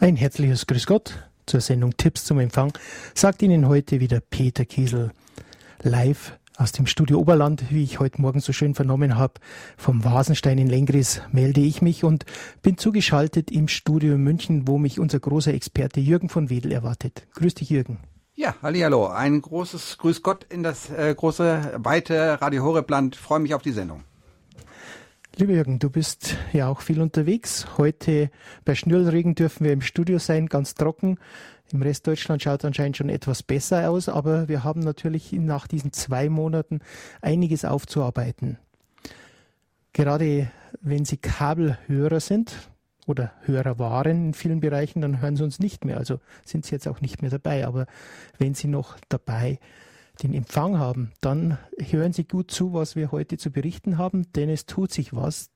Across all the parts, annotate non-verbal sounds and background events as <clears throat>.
Ein herzliches Grüß Gott zur Sendung Tipps zum Empfang sagt Ihnen heute wieder Peter Kiesel live aus dem Studio Oberland, wie ich heute Morgen so schön vernommen habe, vom Vasenstein in Lengris melde ich mich und bin zugeschaltet im Studio in München, wo mich unser großer Experte Jürgen von Wedel erwartet. Grüß dich, Jürgen. Ja, hallo, ein großes Grüß Gott in das äh, große, weite Radio Horeb Freue mich auf die Sendung. Lieber Jürgen, du bist ja auch viel unterwegs. Heute bei Schnürlregen dürfen wir im Studio sein, ganz trocken. Im Rest Deutschland schaut anscheinend schon etwas besser aus, aber wir haben natürlich nach diesen zwei Monaten einiges aufzuarbeiten. Gerade wenn Sie Kabelhörer sind oder Hörer waren in vielen Bereichen, dann hören Sie uns nicht mehr. Also sind Sie jetzt auch nicht mehr dabei. Aber wenn Sie noch dabei sind, den Empfang haben, dann hören Sie gut zu, was wir heute zu berichten haben, denn es tut sich was.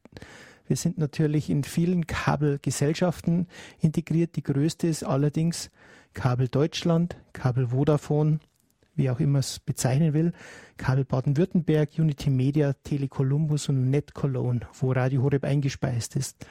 Wir sind natürlich in vielen Kabelgesellschaften integriert. Die größte ist allerdings Kabel Deutschland, Kabel Vodafone, wie auch immer es bezeichnen will, Kabel Baden-Württemberg, Unity Media, Tele Columbus und Net Cologne, wo Radio Horeb eingespeist ist.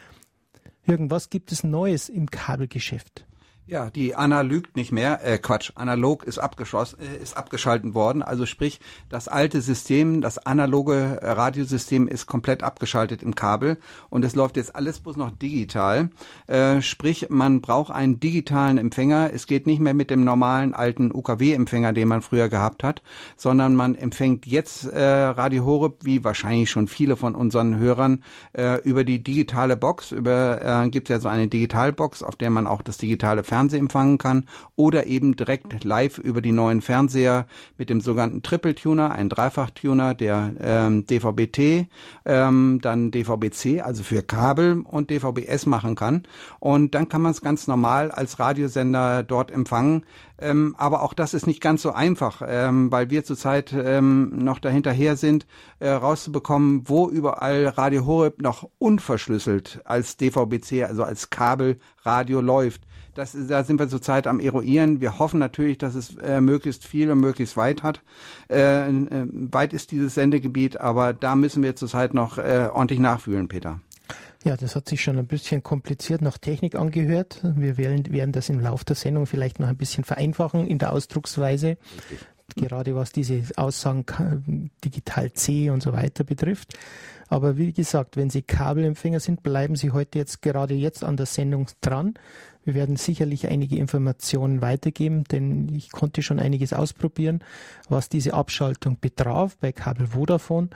Irgendwas gibt es Neues im Kabelgeschäft? Ja, die Anna lügt nicht mehr. Äh, Quatsch, analog ist abgeschossen, äh, ist abgeschalten worden. Also sprich, das alte System, das analoge Radiosystem ist komplett abgeschaltet im Kabel und es läuft jetzt alles bloß noch digital. Äh, sprich, man braucht einen digitalen Empfänger. Es geht nicht mehr mit dem normalen alten UKW-Empfänger, den man früher gehabt hat, sondern man empfängt jetzt äh, Radio Horeb, wie wahrscheinlich schon viele von unseren Hörern, äh, über die digitale Box. Über äh, gibt ja so eine Digitalbox, auf der man auch das digitale Fernsehen Fernsehen empfangen kann oder eben direkt live über die neuen Fernseher mit dem sogenannten Triple Tuner, ein Dreifach-Tuner, der ähm, DVB-T, ähm, dann DVB-C, also für Kabel und DVB-S machen kann. Und dann kann man es ganz normal als Radiosender dort empfangen. Ähm, aber auch das ist nicht ganz so einfach, ähm, weil wir zurzeit ähm, noch dahinterher sind, äh, rauszubekommen, wo überall Radio Horeb noch unverschlüsselt als DVB-C, also als Kabelradio läuft. Das, da sind wir zurzeit am Eruieren. Wir hoffen natürlich, dass es äh, möglichst viel und möglichst weit hat. Äh, äh, weit ist dieses Sendegebiet, aber da müssen wir zurzeit noch äh, ordentlich nachfühlen, Peter. Ja, das hat sich schon ein bisschen kompliziert nach Technik angehört. Wir werden, werden das im Laufe der Sendung vielleicht noch ein bisschen vereinfachen in der Ausdrucksweise. Richtig. Gerade was diese Aussagen digital C und so weiter betrifft. Aber wie gesagt, wenn Sie Kabelempfänger sind, bleiben Sie heute jetzt gerade jetzt an der Sendung dran. Wir werden sicherlich einige Informationen weitergeben, denn ich konnte schon einiges ausprobieren, was diese Abschaltung betraf bei Kabel Vodafone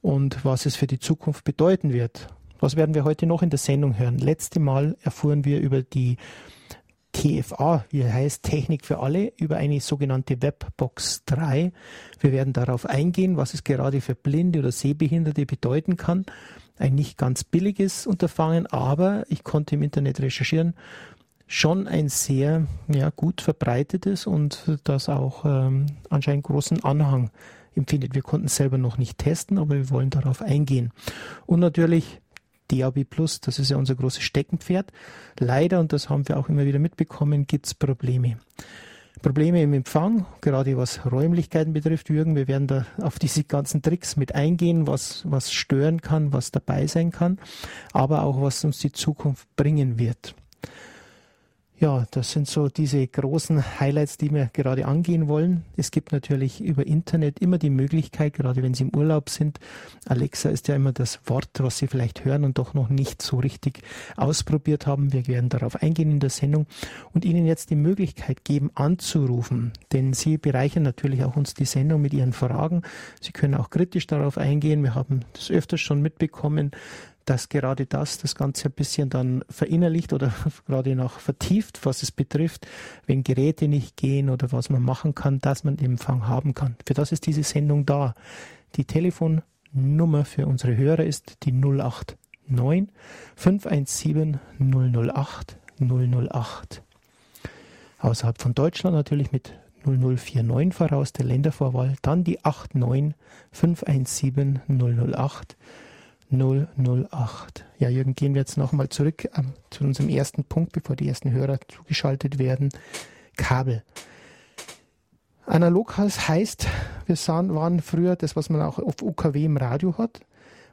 und was es für die Zukunft bedeuten wird. Was werden wir heute noch in der Sendung hören? Letzte Mal erfuhren wir über die TFA, wie heißt Technik für alle, über eine sogenannte Webbox 3. Wir werden darauf eingehen, was es gerade für Blinde oder Sehbehinderte bedeuten kann ein nicht ganz billiges Unterfangen, aber ich konnte im Internet recherchieren, schon ein sehr ja, gut verbreitetes und das auch ähm, anscheinend großen Anhang empfindet. Wir konnten es selber noch nicht testen, aber wir wollen darauf eingehen. Und natürlich DAB Plus, das ist ja unser großes Steckenpferd. Leider, und das haben wir auch immer wieder mitbekommen, gibt es Probleme. Probleme im Empfang, gerade was Räumlichkeiten betrifft, Jürgen. Wir werden da auf diese ganzen Tricks mit eingehen, was, was stören kann, was dabei sein kann, aber auch was uns die Zukunft bringen wird. Ja, das sind so diese großen Highlights, die wir gerade angehen wollen. Es gibt natürlich über Internet immer die Möglichkeit, gerade wenn Sie im Urlaub sind, Alexa ist ja immer das Wort, was Sie vielleicht hören und doch noch nicht so richtig ausprobiert haben. Wir werden darauf eingehen in der Sendung und Ihnen jetzt die Möglichkeit geben, anzurufen, denn Sie bereichern natürlich auch uns die Sendung mit Ihren Fragen. Sie können auch kritisch darauf eingehen. Wir haben das öfters schon mitbekommen, dass gerade das das Ganze ein bisschen dann verinnerlicht oder <laughs> gerade noch vertieft, was es betrifft, wenn Geräte nicht gehen oder was man machen kann, dass man Empfang haben kann. Für das ist diese Sendung da. Die Telefonnummer für unsere Hörer ist die 089 517 008 008. Außerhalb von Deutschland natürlich mit 0049 voraus der Ländervorwahl, dann die 89 517 008 008. Ja, Jürgen, gehen wir jetzt nochmal zurück ähm, zu unserem ersten Punkt, bevor die ersten Hörer zugeschaltet werden. Kabel. Analog heißt, wir sahen, waren früher das, was man auch auf UKW im Radio hat.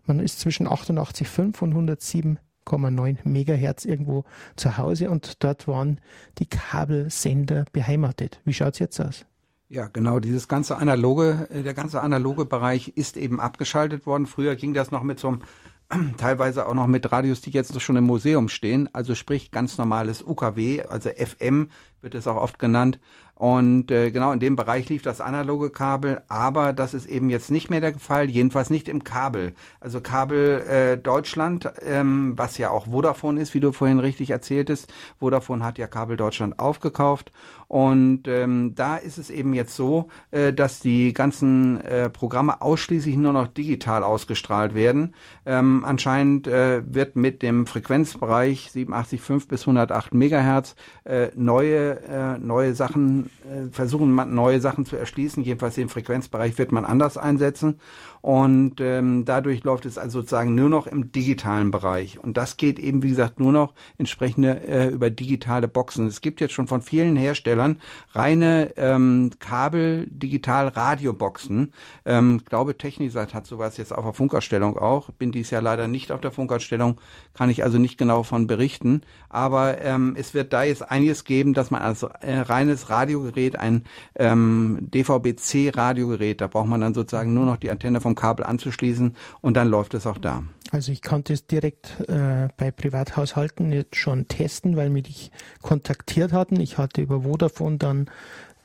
Man ist zwischen 88,5 und 107 1,9 Megahertz irgendwo zu Hause und dort waren die Kabelsender beheimatet. Wie schaut es jetzt aus? Ja, genau. Dieses ganze analoge, äh, der ganze analoge Bereich ist eben abgeschaltet worden. Früher ging das noch mit so einem <clears throat> teilweise auch noch mit Radios, die jetzt schon im Museum stehen, also sprich ganz normales UKW, also FM wird es auch oft genannt. Und äh, genau in dem Bereich lief das analoge Kabel, aber das ist eben jetzt nicht mehr der Fall, jedenfalls nicht im Kabel. Also Kabel äh, Deutschland, ähm, was ja auch Vodafone ist, wie du vorhin richtig erzähltest. Vodafone hat ja Kabel Deutschland aufgekauft und ähm, da ist es eben jetzt so, äh, dass die ganzen äh, Programme ausschließlich nur noch digital ausgestrahlt werden. Ähm, anscheinend äh, wird mit dem Frequenzbereich 87,5 bis 108 Megahertz äh, neue äh, neue Sachen äh, versuchen, neue Sachen zu erschließen. Jedenfalls den Frequenzbereich wird man anders einsetzen. Und ähm, dadurch läuft es also sozusagen nur noch im digitalen Bereich. Und das geht eben, wie gesagt, nur noch entsprechende äh, über digitale Boxen. Es gibt jetzt schon von vielen Herstellern reine ähm, Kabel-Digital-Radio-Boxen. Ähm, glaube, Technisat hat sowas jetzt auf der Funkausstellung auch. Bin dies Jahr leider nicht auf der Funkausstellung, kann ich also nicht genau von berichten. Aber ähm, es wird da jetzt einiges geben, dass man also äh, reines Radiogerät, ein ähm, DVB-C-Radiogerät, da braucht man dann sozusagen nur noch die Antenne vom vom Kabel anzuschließen und dann läuft es auch da. Also ich konnte es direkt äh, bei Privathaushalten jetzt schon testen, weil mich kontaktiert hatten. Ich hatte über Vodafone dann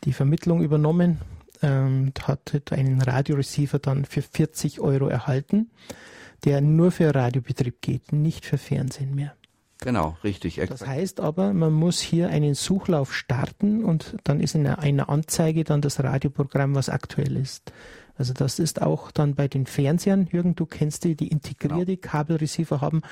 die Vermittlung übernommen und hatte einen Radioreceiver dann für 40 Euro erhalten, der nur für Radiobetrieb geht, nicht für Fernsehen mehr. Genau, richtig. Exakt. Das heißt aber, man muss hier einen Suchlauf starten und dann ist in einer Anzeige dann das Radioprogramm, was aktuell ist. Also das ist auch dann bei den Fernsehern, Jürgen, du kennst die, die integrierte genau. Kabelreceiver haben,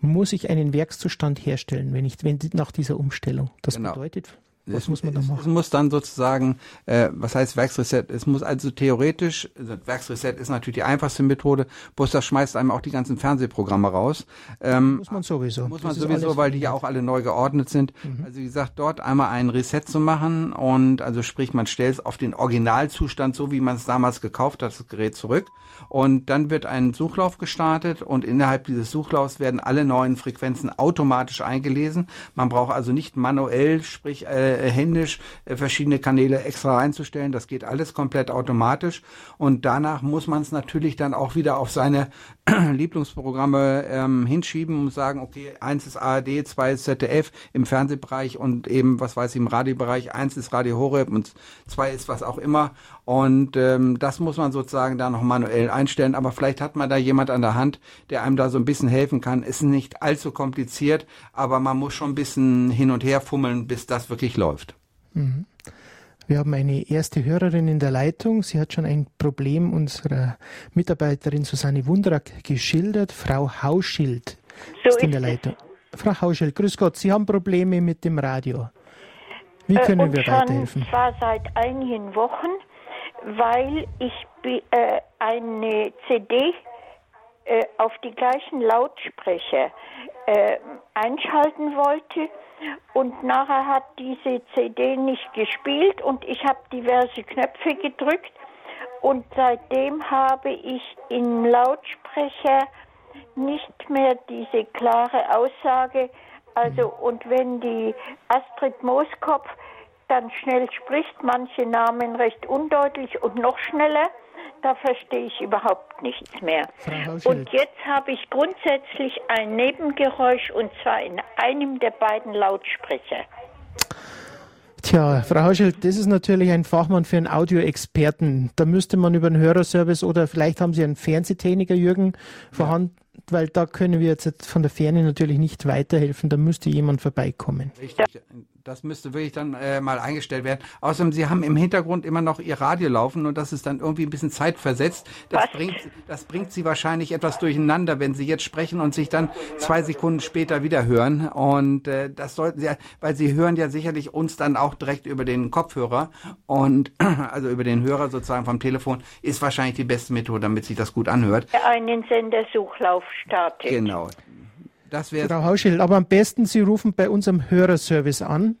muss ich einen Werkszustand herstellen, wenn ich, wenn nach dieser Umstellung. Das genau. bedeutet was es, muss man da machen? Es muss dann sozusagen, äh, was heißt Werksreset? Es muss also theoretisch, also Werksreset ist natürlich die einfachste Methode, bloß das schmeißt einem auch die ganzen Fernsehprogramme raus. Ähm, muss man sowieso. Muss man das sowieso, weil die ja auch alle neu geordnet sind. Mhm. Also wie gesagt, dort einmal ein Reset zu machen und also sprich, man stellt es auf den Originalzustand, so wie man es damals gekauft hat, das Gerät zurück. Und dann wird ein Suchlauf gestartet und innerhalb dieses Suchlaufs werden alle neuen Frequenzen automatisch eingelesen. Man braucht also nicht manuell, sprich äh, äh, händisch äh, verschiedene Kanäle extra einzustellen. Das geht alles komplett automatisch. Und danach muss man es natürlich dann auch wieder auf seine <clears throat> Lieblingsprogramme ähm, hinschieben und sagen, okay, eins ist ARD, zwei ist ZDF im Fernsehbereich und eben, was weiß ich, im Radiobereich, eins ist Radio Horeb und zwei ist was auch immer. Und ähm, das muss man sozusagen da noch manuell einstellen. Aber vielleicht hat man da jemand an der Hand, der einem da so ein bisschen helfen kann. Ist nicht allzu kompliziert, aber man muss schon ein bisschen hin und her fummeln, bis das wirklich läuft. Mhm. Wir haben eine erste Hörerin in der Leitung. Sie hat schon ein Problem unserer Mitarbeiterin Susanne Wundrak geschildert. Frau Hauschild so ist in der Leitung. Frau Hauschild, grüß Gott, Sie haben Probleme mit dem Radio. Wie äh, können äh, wir weiterhelfen? Und zwar seit einigen Wochen, weil ich äh, eine CD äh, auf die gleichen Lautsprecher äh, einschalten wollte und nachher hat diese CD nicht gespielt und ich habe diverse Knöpfe gedrückt und seitdem habe ich im Lautsprecher nicht mehr diese klare Aussage. Also und wenn die Astrid Mooskopf dann schnell spricht, manche Namen recht undeutlich und noch schneller, da verstehe ich überhaupt nichts mehr. Und jetzt habe ich grundsätzlich ein Nebengeräusch und zwar in einem der beiden Lautsprecher. Tja, Frau Hauschild, das ist natürlich ein Fachmann für einen Audioexperten. Da müsste man über einen Hörerservice oder vielleicht haben Sie einen Fernsehtechniker, Jürgen, vorhanden, weil da können wir jetzt von der Ferne natürlich nicht weiterhelfen. Da müsste jemand vorbeikommen. Richtig das müsste wirklich dann äh, mal eingestellt werden. Außerdem, Sie haben im Hintergrund immer noch Ihr Radio laufen und das ist dann irgendwie ein bisschen zeitversetzt. Das bringt, das bringt Sie wahrscheinlich etwas durcheinander, wenn Sie jetzt sprechen und sich dann zwei Sekunden später wieder hören. Und äh, das sollten Sie, weil Sie hören ja sicherlich uns dann auch direkt über den Kopfhörer und <clears throat> also über den Hörer sozusagen vom Telefon ist wahrscheinlich die beste Methode, damit sich das gut anhört. Einen Sendersuchlauf startet. Genau. Das wäre Frau Hauschild, aber am besten Sie rufen bei unserem Hörerservice an.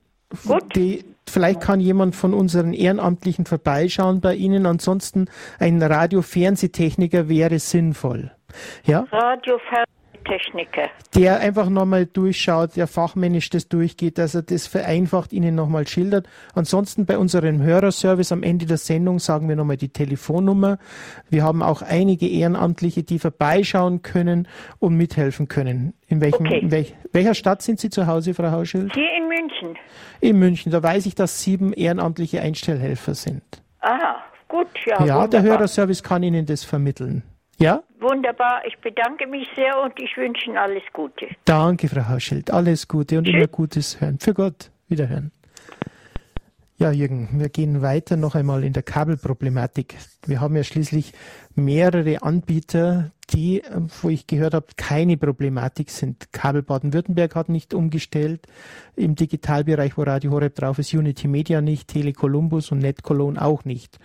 Gut. Die, vielleicht kann jemand von unseren Ehrenamtlichen vorbeischauen bei Ihnen. Ansonsten ein Radio-Fernsehtechniker wäre sinnvoll. Ja? Radio-Fernsehtechniker. Radiotechniker. Der einfach nochmal durchschaut, der fachmännisch das durchgeht, dass er das vereinfacht Ihnen nochmal schildert. Ansonsten bei unserem Hörerservice am Ende der Sendung sagen wir nochmal die Telefonnummer. Wir haben auch einige Ehrenamtliche, die vorbeischauen können und mithelfen können. In, welchem, Okay. in welch, welcher Stadt sind Sie zu Hause, Frau Hauschild? Hier in München. In München. Da weiß ich, dass sieben ehrenamtliche Einstellhelfer sind. Aha, gut, ja. Ja, wunderbar. der Hörerservice kann Ihnen das vermitteln. Ja? Wunderbar, ich bedanke mich sehr und ich wünsche Ihnen alles Gute. Danke, Frau Hauschild. Alles Gute und immer Gutes hören. Für Gott. Wiederhören. Ja, Jürgen, wir gehen weiter noch einmal in der Kabelproblematik. Wir haben ja schließlich mehrere Anbieter, die, wo ich gehört habe, keine Problematik sind. Kabel Baden-Württemberg hat nicht umgestellt. Im Digitalbereich, wo Radio Horeb drauf ist, Unity Media nicht, Tele Columbus und Net Cologne auch nicht.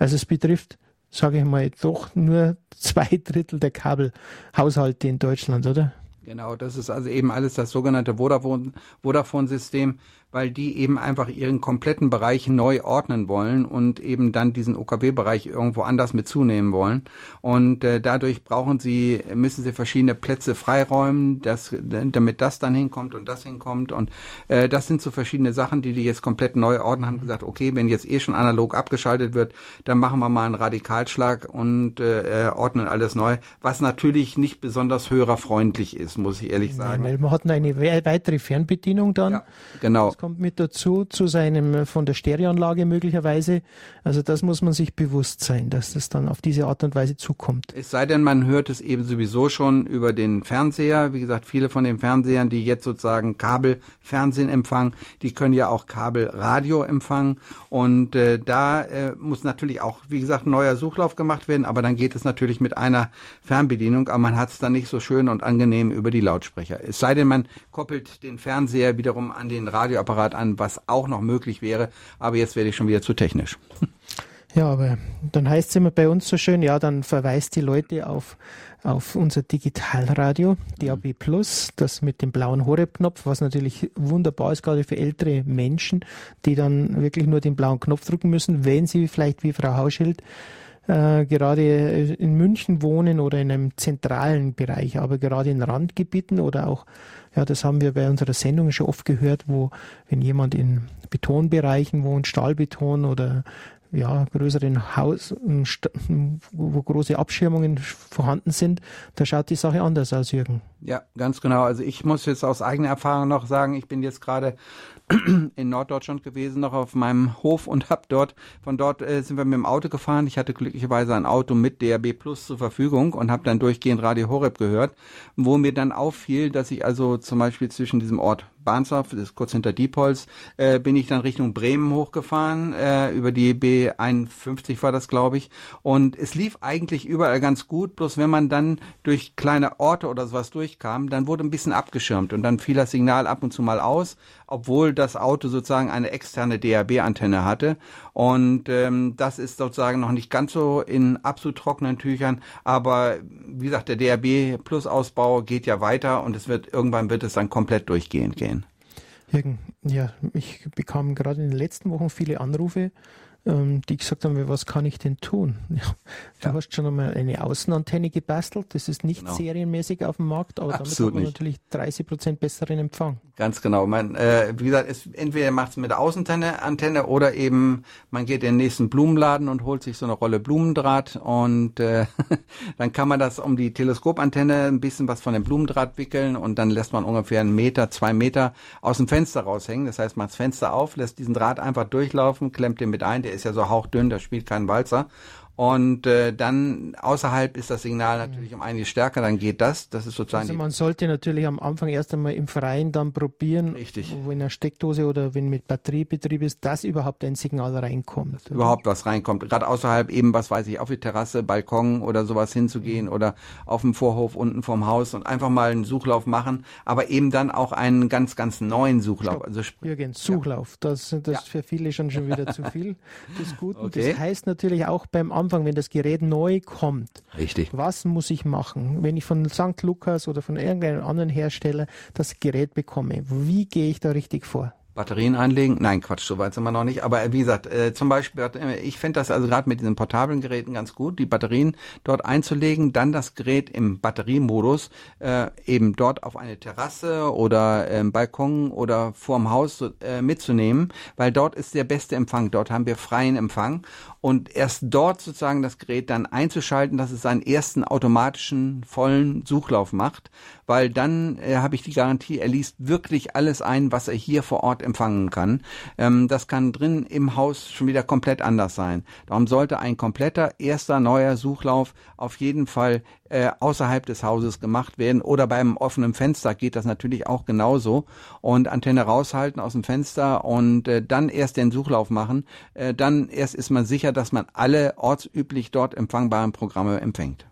Also es betrifft, sage ich mal, doch nur zwei Drittel der Kabelhaushalte in Deutschland, oder? Genau, das ist also eben alles das sogenannte Vodafone- Vodafone-System, weil die eben einfach ihren kompletten Bereich neu ordnen wollen und eben dann diesen OKB-Bereich irgendwo anders mit zunehmen wollen. Und äh, dadurch brauchen sie, müssen sie verschiedene Plätze freiräumen, dass, damit das dann hinkommt und das hinkommt. Und äh, das sind so verschiedene Sachen, die die jetzt komplett neu ordnen, haben gesagt, okay, wenn jetzt eh schon analog abgeschaltet wird, dann machen wir mal einen Radikalschlag und äh, äh, ordnen alles neu, was natürlich nicht besonders hörerfreundlich ist, muss ich ehrlich sagen. Weil wir hatten eine we- weitere Fernbedienung dann. Ja, genau. Kommt mit dazu, zu seinem, äh, von der Stereoanlage möglicherweise. Also das muss man sich bewusst sein, dass das dann auf diese Art und Weise zukommt. Es sei denn, man hört es eben sowieso schon über den Fernseher. Wie gesagt, viele von den Fernsehern, die jetzt sozusagen Kabelfernsehen empfangen, die können ja auch Kabelradio empfangen. Und äh, da äh, muss natürlich auch, wie gesagt, ein neuer Suchlauf gemacht werden. Aber dann geht es natürlich mit einer Fernbedienung. Aber man hat es dann nicht so schön und angenehm über die Lautsprecher. Es sei denn, man koppelt den Fernseher wiederum an den Radioapparat an, was auch noch möglich wäre. Aber jetzt werde ich schon wieder zu technisch. <laughs> Ja, aber dann heißt es immer bei uns so schön, ja, dann verweist die Leute auf, auf unser Digitalradio, DAB Plus, das mit dem blauen Horeb-Knopf, was natürlich wunderbar ist, gerade für ältere Menschen, die dann wirklich nur den blauen Knopf drücken müssen, wenn sie vielleicht wie Frau Hauschild äh, gerade in München wohnen oder in einem zentralen Bereich, aber gerade in Randgebieten oder auch, ja, das haben wir bei unserer Sendung schon oft gehört, wo, wenn jemand in Betonbereichen wohnt, Stahlbeton oder ja, größeren Haus, wo große Abschirmungen vorhanden sind, da schaut die Sache anders aus, Jürgen. Ja, ganz genau. Also ich muss jetzt aus eigener Erfahrung noch sagen, ich bin jetzt gerade <clears throat> in Norddeutschland gewesen, noch auf meinem Hof und hab dort, von dort äh, sind wir mit dem Auto gefahren. Ich hatte glücklicherweise ein Auto mit DRB Plus zur Verfügung und habe dann durchgehend Radio Horeb gehört, wo mir dann auffiel, dass ich also zum Beispiel zwischen diesem Ort Barnsdorf, das ist kurz hinter Diepholz, äh, bin ich dann Richtung Bremen hochgefahren, äh, über die B51 war das, glaube ich. Und es lief eigentlich überall ganz gut, bloß wenn man dann durch kleine Orte oder sowas durchkam, dann wurde ein bisschen abgeschirmt und dann fiel das Signal ab und zu mal aus, obwohl das Auto sozusagen eine externe DAB-Antenne hatte. Und ähm, das ist sozusagen noch nicht ganz so in absolut trockenen Tüchern, aber wie gesagt, der DAB Plus Ausbau geht ja weiter und es wird irgendwann wird es dann komplett durchgehend gehen. Jürgen, ja, ich bekam gerade in den letzten Wochen viele Anrufe, ähm, die gesagt haben, was kann ich denn tun? <laughs> Ja, du Ja. hast schon einmal eine Außenantenne gebastelt, das ist nicht Genau. serienmäßig auf dem Markt, aber Absolut damit hat man natürlich 30 Prozent besseren Empfang. Ganz genau. Man, äh, wie gesagt, es, entweder macht es mit der Außenantenne Antenne oder eben man geht in den nächsten Blumenladen und holt sich so eine Rolle Blumendraht und äh, <laughs> dann kann man das um die Teleskopantenne ein bisschen was von dem Blumendraht wickeln und dann lässt man ungefähr einen Meter, zwei Meter aus dem Fenster raushängen. Das heißt, macht das Fenster auf, lässt diesen Draht einfach durchlaufen, klemmt den mit ein. Der ist ja so hauchdünn, der spielt keinen Walzer. Und äh, dann außerhalb ist das Signal natürlich um einiges stärker, dann geht das. Das ist sozusagen Also man sollte natürlich am Anfang erst einmal im Freien dann probieren, Richtig. wo in einer Steckdose oder wenn mit Batteriebetrieb ist, dass überhaupt ein Signal reinkommt. überhaupt was reinkommt. Gerade außerhalb eben, was weiß ich, auf die Terrasse, Balkon oder sowas hinzugehen oder auf dem Vorhof unten vom Haus und einfach mal einen Suchlauf machen, aber eben dann auch einen ganz, ganz neuen Suchlauf. Also sp- Jürgen, Suchlauf, das, das Ja. ist für viele schon, schon wieder zu viel des <laughs> Guten. Okay. Das heißt natürlich auch beim Anfang, wenn das Gerät neu kommt, richtig. was muss ich machen, wenn ich von St. Lukas oder von irgendeinem anderen Hersteller das Gerät bekomme? Wie gehe ich da richtig vor? Batterien einlegen. Nein, Quatsch, so weit sind wir noch nicht. Aber äh, wie gesagt, äh, zum Beispiel, äh, ich finde das also gerade mit diesen portablen Geräten ganz gut, die Batterien dort einzulegen, dann das Gerät im Batteriemodus äh, eben dort auf eine Terrasse oder äh, Balkon oder vorm Haus äh, mitzunehmen, weil dort ist der beste Empfang. Dort haben wir freien Empfang und erst dort sozusagen das Gerät dann einzuschalten, dass es seinen ersten automatischen vollen Suchlauf macht, weil dann äh, habe ich die Garantie, er liest wirklich alles ein, was er hier vor Ort empfangen kann. Ähm, das kann drin im Haus schon wieder komplett anders sein. Darum sollte ein kompletter erster neuer Suchlauf auf jeden Fall äh, außerhalb des Hauses gemacht werden oder beim offenen Fenster geht das natürlich auch genauso und Antenne raushalten aus dem Fenster und äh, dann erst den Suchlauf machen. Äh, dann erst ist man sicher, dass man alle ortsüblich dort empfangbaren Programme empfängt.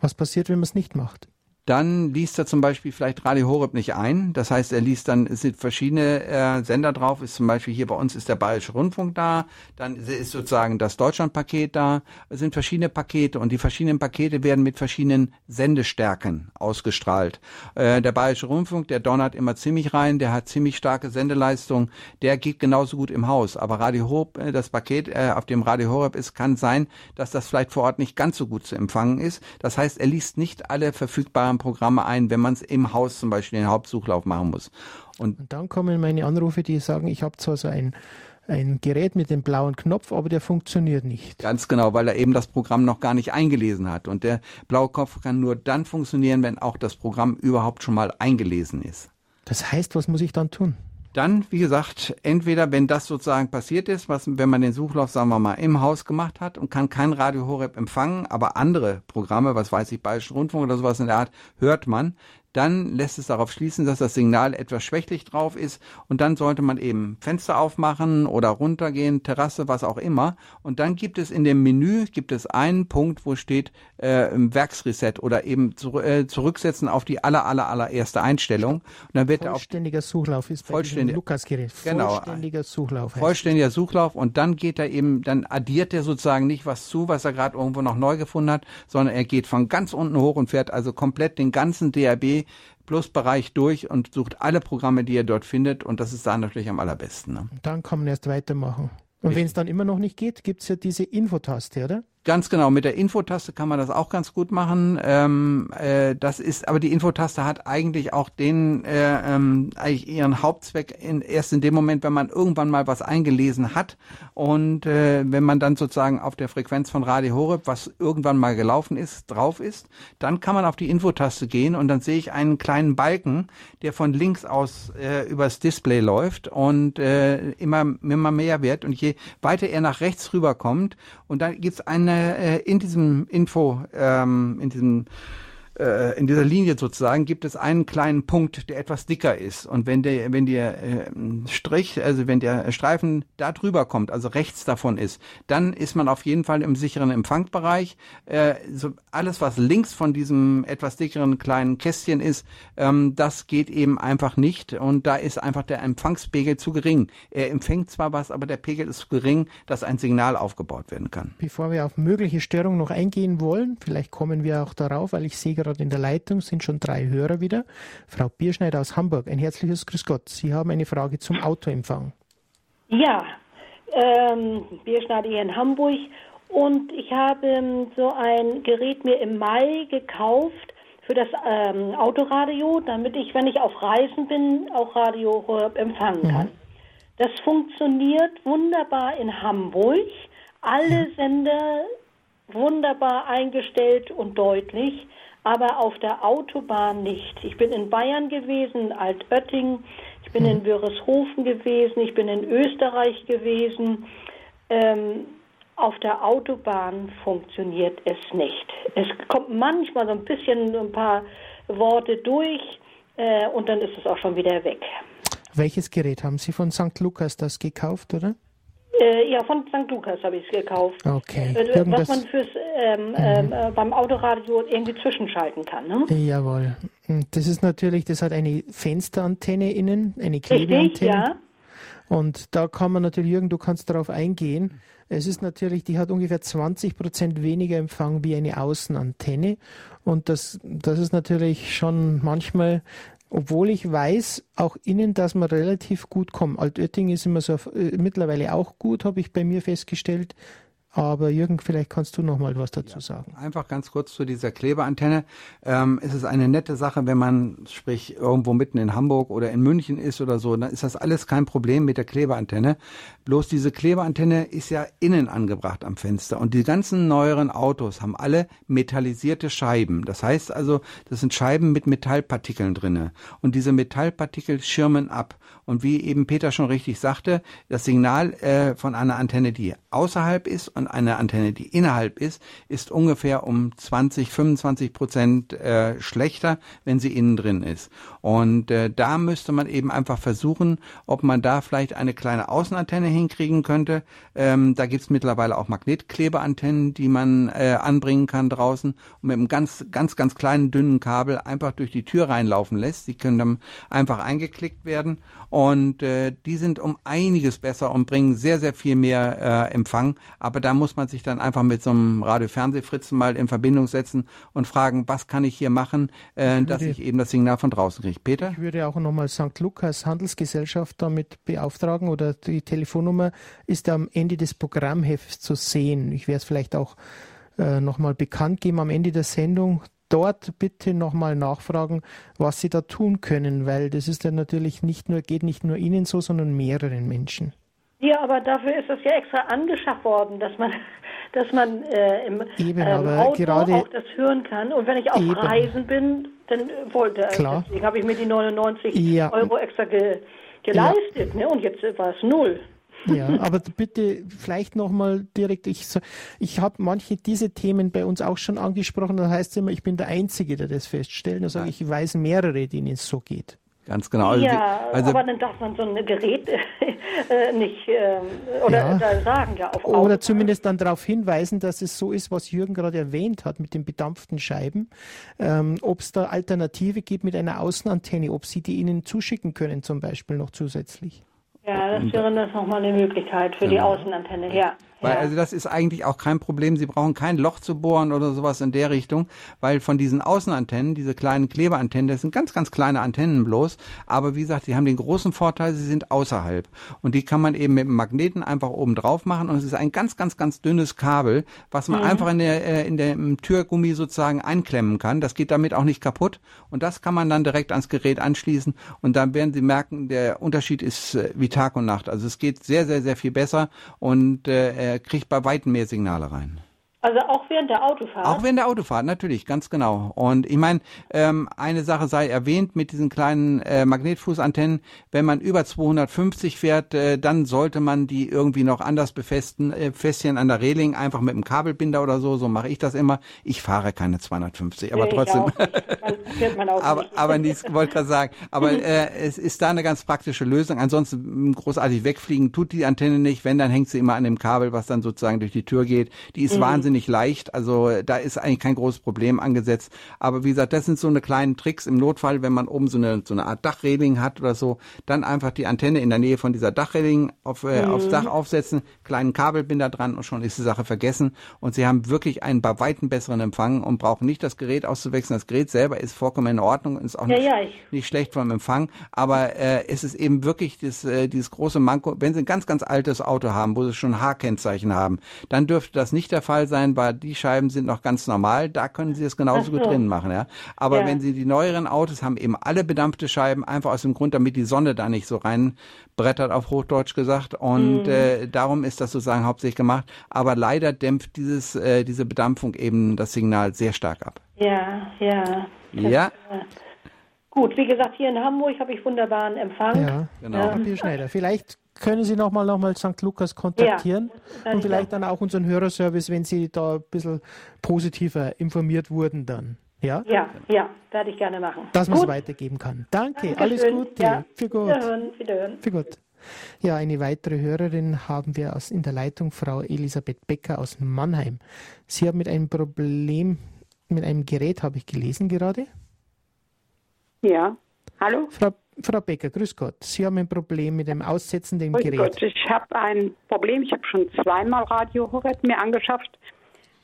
Was passiert, wenn man es nicht macht? Dann liest er zum Beispiel vielleicht Radio Horeb nicht ein. Das heißt, er liest dann, es sind verschiedene äh, Sender drauf. Ist zum Beispiel hier bei uns ist der Bayerische Rundfunk da. Dann ist sozusagen das Deutschlandpaket da. Es sind verschiedene Pakete und die verschiedenen Pakete werden mit verschiedenen Sendestärken ausgestrahlt. Äh, der Bayerische Rundfunk, der donnert immer ziemlich rein. Der hat ziemlich starke Sendeleistung. Der geht genauso gut im Haus. Aber Radio Horeb, äh, das Paket, äh, auf dem Radio Horeb ist, kann sein, dass das vielleicht vor Ort nicht ganz so gut zu empfangen ist. Das heißt, er liest nicht alle verfügbaren Programme ein, wenn man es im Haus zum Beispiel den Hauptsuchlauf machen muss. Und, und dann kommen meine Anrufe, die sagen, ich habe zwar so ein ein Gerät mit dem blauen Knopf, aber der funktioniert nicht. Ganz genau, weil er eben das Programm noch gar nicht eingelesen hat. Und der blaue Knopf kann nur dann funktionieren, wenn auch das Programm überhaupt schon mal eingelesen ist. Das heißt, was muss ich dann tun? Dann, wie gesagt, entweder wenn das sozusagen passiert ist, was, wenn man den Suchlauf, sagen wir mal, im Haus gemacht hat und kann kein Radio Horeb empfangen, aber andere Programme, was weiß ich, Bayerischen Rundfunk oder sowas in der Art, hört man, dann lässt es darauf schließen, dass das Signal etwas schwächlich drauf ist. Und dann sollte man eben Fenster aufmachen oder runtergehen, Terrasse, was auch immer. Und dann gibt es in dem Menü gibt es einen Punkt, wo steht äh, Werksreset oder eben zu, äh, zurücksetzen auf die aller aller allererste Einstellung. Und dann wird vollständiger Suchlauf ist bei vollständig, Lukas Gerät genau, vollständiger Suchlauf vollständiger Suchlauf. Und dann geht er eben dann addiert er sozusagen nicht was zu, was er gerade irgendwo noch neu gefunden hat, sondern er geht von ganz unten hoch und fährt also komplett den ganzen Plus Bereich durch und sucht alle Programme, die ihr dort findet und das ist da natürlich am allerbesten. Ne? Dann kann man erst weitermachen. Und wenn es dann immer noch nicht geht, gibt es ja diese Infotaste, oder? Ganz genau, mit der Infotaste kann man das auch ganz gut machen. Ähm, äh, das ist, aber die Infotaste hat eigentlich auch den äh, ähm, eigentlich ihren Hauptzweck in, erst in dem Moment, wenn man irgendwann mal was eingelesen hat und äh, wenn man dann sozusagen auf der Frequenz von Radio Horeb, was irgendwann mal gelaufen ist, drauf ist, dann kann man auf die Infotaste gehen und dann sehe ich einen kleinen Balken, der von links aus äh, übers Display läuft und äh, immer immer mehr wird und je weiter er nach rechts rüberkommt und dann gibt's eine äh, in diesem Info, ähm, in diesem äh, in dieser Linie sozusagen gibt es einen kleinen Punkt, der etwas dicker ist. Und wenn der, wenn der äh, Strich, also wenn der Streifen da drüber kommt, also rechts davon ist, dann ist man auf jeden Fall im sicheren Empfangsbereich. Äh, alles, was links von diesem etwas dickeren kleinen Kästchen ist, ähm, das geht eben einfach nicht. Und da ist einfach der Empfangspegel zu gering. Er empfängt zwar was, aber der Pegel ist zu gering, dass ein Signal aufgebaut werden kann. Bevor wir auf mögliche Störungen noch eingehen wollen, vielleicht kommen wir auch darauf, weil ich sehe gerade in der Leitung sind schon drei Hörer wieder. Frau Bierschneider aus Hamburg, ein herzliches Grüß Gott. Sie haben eine Frage zum Autoempfang. Ja, ähm, Bierschneider hier in Hamburg und ich habe ähm, so ein Gerät mir im Mai gekauft für das ähm, Autoradio, damit ich, wenn ich auf Reisen bin, auch Radio empfangen kann. Mhm. Das funktioniert wunderbar in Hamburg. Alle mhm. Sender wunderbar eingestellt und deutlich aber auf der Autobahn nicht. Ich bin in Bayern gewesen, in Altötting, ich bin in hm. Wörishofen gewesen, ich bin in Österreich gewesen. Ähm, auf der Autobahn funktioniert es nicht. Es kommt manchmal so ein bisschen ein paar Worte durch äh, und dann ist es auch schon wieder weg. Welches Gerät haben Sie von St. Lukas das gekauft, oder? Äh, ja, von St. Lukas habe ich es gekauft. Okay. Äh, was man fürs ähm, mhm. ähm, äh, beim Autoradio irgendwie zwischenschalten kann. Ne? Jawohl. Das ist natürlich, das hat eine Fensterantenne innen, eine Klebeantenne. Richtig, ja. Und da kann man natürlich, Jürgen, du kannst darauf eingehen. Es ist natürlich, die hat ungefähr 20 Prozent weniger Empfang wie eine Außenantenne. Und das, das ist natürlich schon manchmal obwohl ich weiß, auch innen, dass man relativ gut kommt. Altötting ist immer so äh, mittlerweile auch gut, habe ich bei mir festgestellt. Aber Jürgen, vielleicht kannst du noch mal was dazu sagen. Einfach ganz kurz zu dieser Klebeantenne. Ähm, es ist eine nette Sache, wenn man, sprich, irgendwo mitten in Hamburg oder in München ist oder so, dann ist das alles kein Problem mit der Klebeantenne. Bloß diese Klebeantenne ist ja innen angebracht am Fenster. Und die ganzen neueren Autos haben alle metallisierte Scheiben. Das heißt also, das sind Scheiben mit Metallpartikeln drinne. Und diese Metallpartikel schirmen ab. Und wie eben Peter schon richtig sagte, das Signal äh, von einer Antenne, die außerhalb ist und eine Antenne, die innerhalb ist, ist ungefähr um 20, 25 Prozent äh, schlechter, wenn sie innen drin ist. Und äh, da müsste man eben einfach versuchen, ob man da vielleicht eine kleine Außenantenne hinkriegen könnte. Ähm, da gibt's mittlerweile auch Magnetklebeantennen, die man äh, anbringen kann draußen und mit einem ganz, ganz, ganz kleinen, dünnen Kabel einfach durch die Tür reinlaufen lässt. Die können dann einfach eingeklickt werden und äh, die sind um einiges besser und bringen sehr, sehr viel mehr äh, Empfang. Aber da muss man sich dann einfach mit so einem Radio-Fernsehfritzen mal in Verbindung setzen und fragen, was kann ich hier machen, äh, ich dass ich eben das Signal von draußen kriege. Peter? Ich würde auch nochmal St. Lukas Handelsgesellschaft damit beauftragen oder die Telefonnummer ist am Ende des Programmhefts zu sehen. Ich werde es vielleicht auch äh, nochmal bekannt geben am Ende der Sendung dort bitte nochmal nachfragen, was Sie da tun können, weil das ist ja natürlich nicht nur, geht nicht nur Ihnen so, sondern mehreren Menschen. Ja, aber dafür ist es ja extra angeschafft worden, dass man, <laughs> dass man äh, im eben, ähm, Auto auch das hören kann. Und wenn ich auf eben. Reisen bin, dann wollte Klar. deswegen habe ich mir die 99 ja. Euro extra ge, geleistet, ja. ne? Und jetzt war es null. Ja, aber bitte vielleicht nochmal direkt, ich, ich habe manche diese Themen bei uns auch schon angesprochen, da heißt es immer, ich bin der Einzige, der das feststellt. Da sage ich, ich weiß mehrere, denen es so geht. Ganz genau. Also, ja, also, aber dann darf man so ein Gerät <laughs> äh, nicht äh, oder ja. sagen ja auf Oder zumindest dann darauf hinweisen, dass es so ist, was Jürgen gerade erwähnt hat mit den bedampften Scheiben. Ähm, ob es da Alternative gibt mit einer Außenantenne, ob Sie die Ihnen zuschicken können, zum Beispiel noch zusätzlich. Ja, das wäre das nochmal eine Möglichkeit für genau. die Außenantenne, ja. Weil also das ist eigentlich auch kein Problem. Sie brauchen kein Loch zu bohren oder sowas in der Richtung, weil von diesen Außenantennen, diese kleinen Klebeantennen, das sind ganz, ganz kleine Antennen bloß. Aber wie gesagt, sie haben den großen Vorteil, sie sind außerhalb. Und die kann man eben mit dem Magneten einfach oben drauf machen. Und es ist ein ganz, ganz, ganz dünnes Kabel, was man mhm. einfach in der, äh, in der im Türgummi sozusagen einklemmen kann. Das geht damit auch nicht kaputt. Und das kann man dann direkt ans Gerät anschließen. Und dann werden Sie merken, der Unterschied ist äh, wie Tag und Nacht. Also es geht sehr, sehr, sehr viel besser. Und äh, er kriegt bei weitem mehr Signale rein. Also auch während der Autofahrt? Auch während der Autofahrt, natürlich, ganz genau. Und ich meine, ähm, eine Sache sei erwähnt mit diesen kleinen äh, Magnetfußantennen. Wenn man über 250 fährt, äh, dann sollte man die irgendwie noch anders befestigen, äh, festchen an der Reling, einfach mit einem Kabelbinder oder so. So mache ich das immer. Ich fahre keine 250, aber nee, trotzdem. <laughs> Aber aber nichts wollte gerade sagen. Aber äh, es ist da eine ganz praktische Lösung. Ansonsten großartig wegfliegen tut die Antenne nicht. Wenn, dann hängt sie immer an dem Kabel, was dann sozusagen durch die Tür geht. Die ist mhm. wahnsinnig wahnsinnig leicht. Also da ist eigentlich kein großes Problem angesetzt. Aber wie gesagt, das sind so eine kleinen Tricks im Notfall, wenn man oben so eine, so eine Art Dachreling hat oder so, dann einfach die Antenne in der Nähe von dieser Dachreling auf, äh, mhm. aufs Dach aufsetzen, kleinen Kabelbinder dran und schon ist die Sache vergessen. Und sie haben wirklich einen bei weitem besseren Empfang und brauchen nicht das Gerät auszuwechseln. Das Gerät selber ist vollkommen in Ordnung, ist auch ja, nicht, ja, nicht schlecht vom Empfang. Aber äh, es ist eben wirklich das, äh, dieses große Manko, wenn Sie ein ganz, ganz altes Auto haben, wo Sie schon H-Kennzeichen haben, dann dürfte das nicht der Fall sein sein, weil die Scheiben sind noch ganz normal. Da können Sie es genauso so. gut drin machen. Ja. Aber ja. wenn Sie die neueren Autos haben, eben alle bedampfte Scheiben, einfach aus dem Grund, damit die Sonne da nicht so reinbrettert, auf Hochdeutsch gesagt. Und mhm. äh, darum ist das sozusagen hauptsächlich gemacht. Aber leider dämpft dieses, äh, diese Bedampfung eben das Signal sehr stark ab. Ja, ja. ja. Äh, gut, wie gesagt, hier in Hamburg habe ich wunderbaren Empfang. Ja, genau. Ähm, Schneider. Vielleicht können Sie nochmal noch mal St. Lukas kontaktieren ja, und vielleicht dann auch unseren Hörerservice, wenn Sie da ein bisschen positiver informiert wurden dann. Ja, ja, ja werde ich gerne machen. Dass man es weitergeben kann. Danke, Dankeschön. alles Gute. Ja. Für gut. Wiederhören, wiederhören. Für gut. Ja, eine weitere Hörerin haben wir aus, in der Leitung, Frau Elisabeth Becker aus Mannheim. Sie haben mit einem Problem, mit einem Gerät, habe ich gelesen gerade. Ja, hallo? Frau Frau Becker, grüß Gott. Sie haben ein Problem mit dem Aussetzen dem grüß Gerät. Gott, ich habe ein Problem. Ich habe schon zweimal Radio Horeb mir angeschafft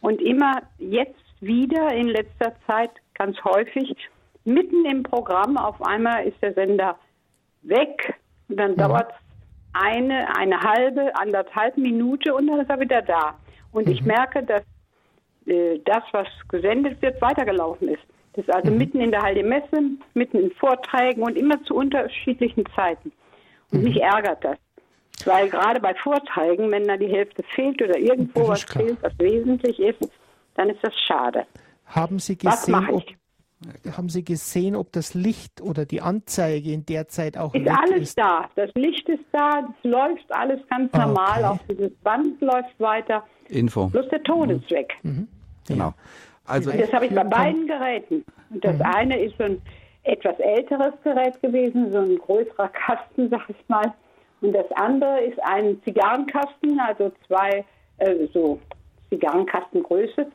und immer jetzt wieder in letzter Zeit ganz häufig mitten im Programm, auf einmal ist der Sender weg und dann Ja. dauert eine, eine halbe, anderthalb Minute und dann ist er wieder da. Und ich merke, dass äh, das, was gesendet wird, weitergelaufen ist. Das ist also mitten in der Halde Messe, mitten in Vorträgen und immer zu unterschiedlichen Zeiten. Und mich ärgert das. Weil gerade bei Vorträgen, wenn da die Hälfte fehlt oder irgendwo was klar. fehlt, was wesentlich ist, dann ist das schade. Haben Sie Was gesehen, mache ob, ich? haben Sie gesehen, ob das Licht oder die Anzeige in der Zeit auch Ist alles ist? da. Das Licht ist da, es läuft alles ganz Okay. normal. Auch dieses Band läuft weiter. Info. Bloß der Ton ist weg. Genau. Also Das habe ich bei beiden Geräten. Und Mhm. das eine ist so ein etwas älteres Gerät gewesen, so ein größerer Kasten, sag ich mal. Und das andere ist ein Zigarrenkasten, also zwei äh, so Zigarrenkastengröße.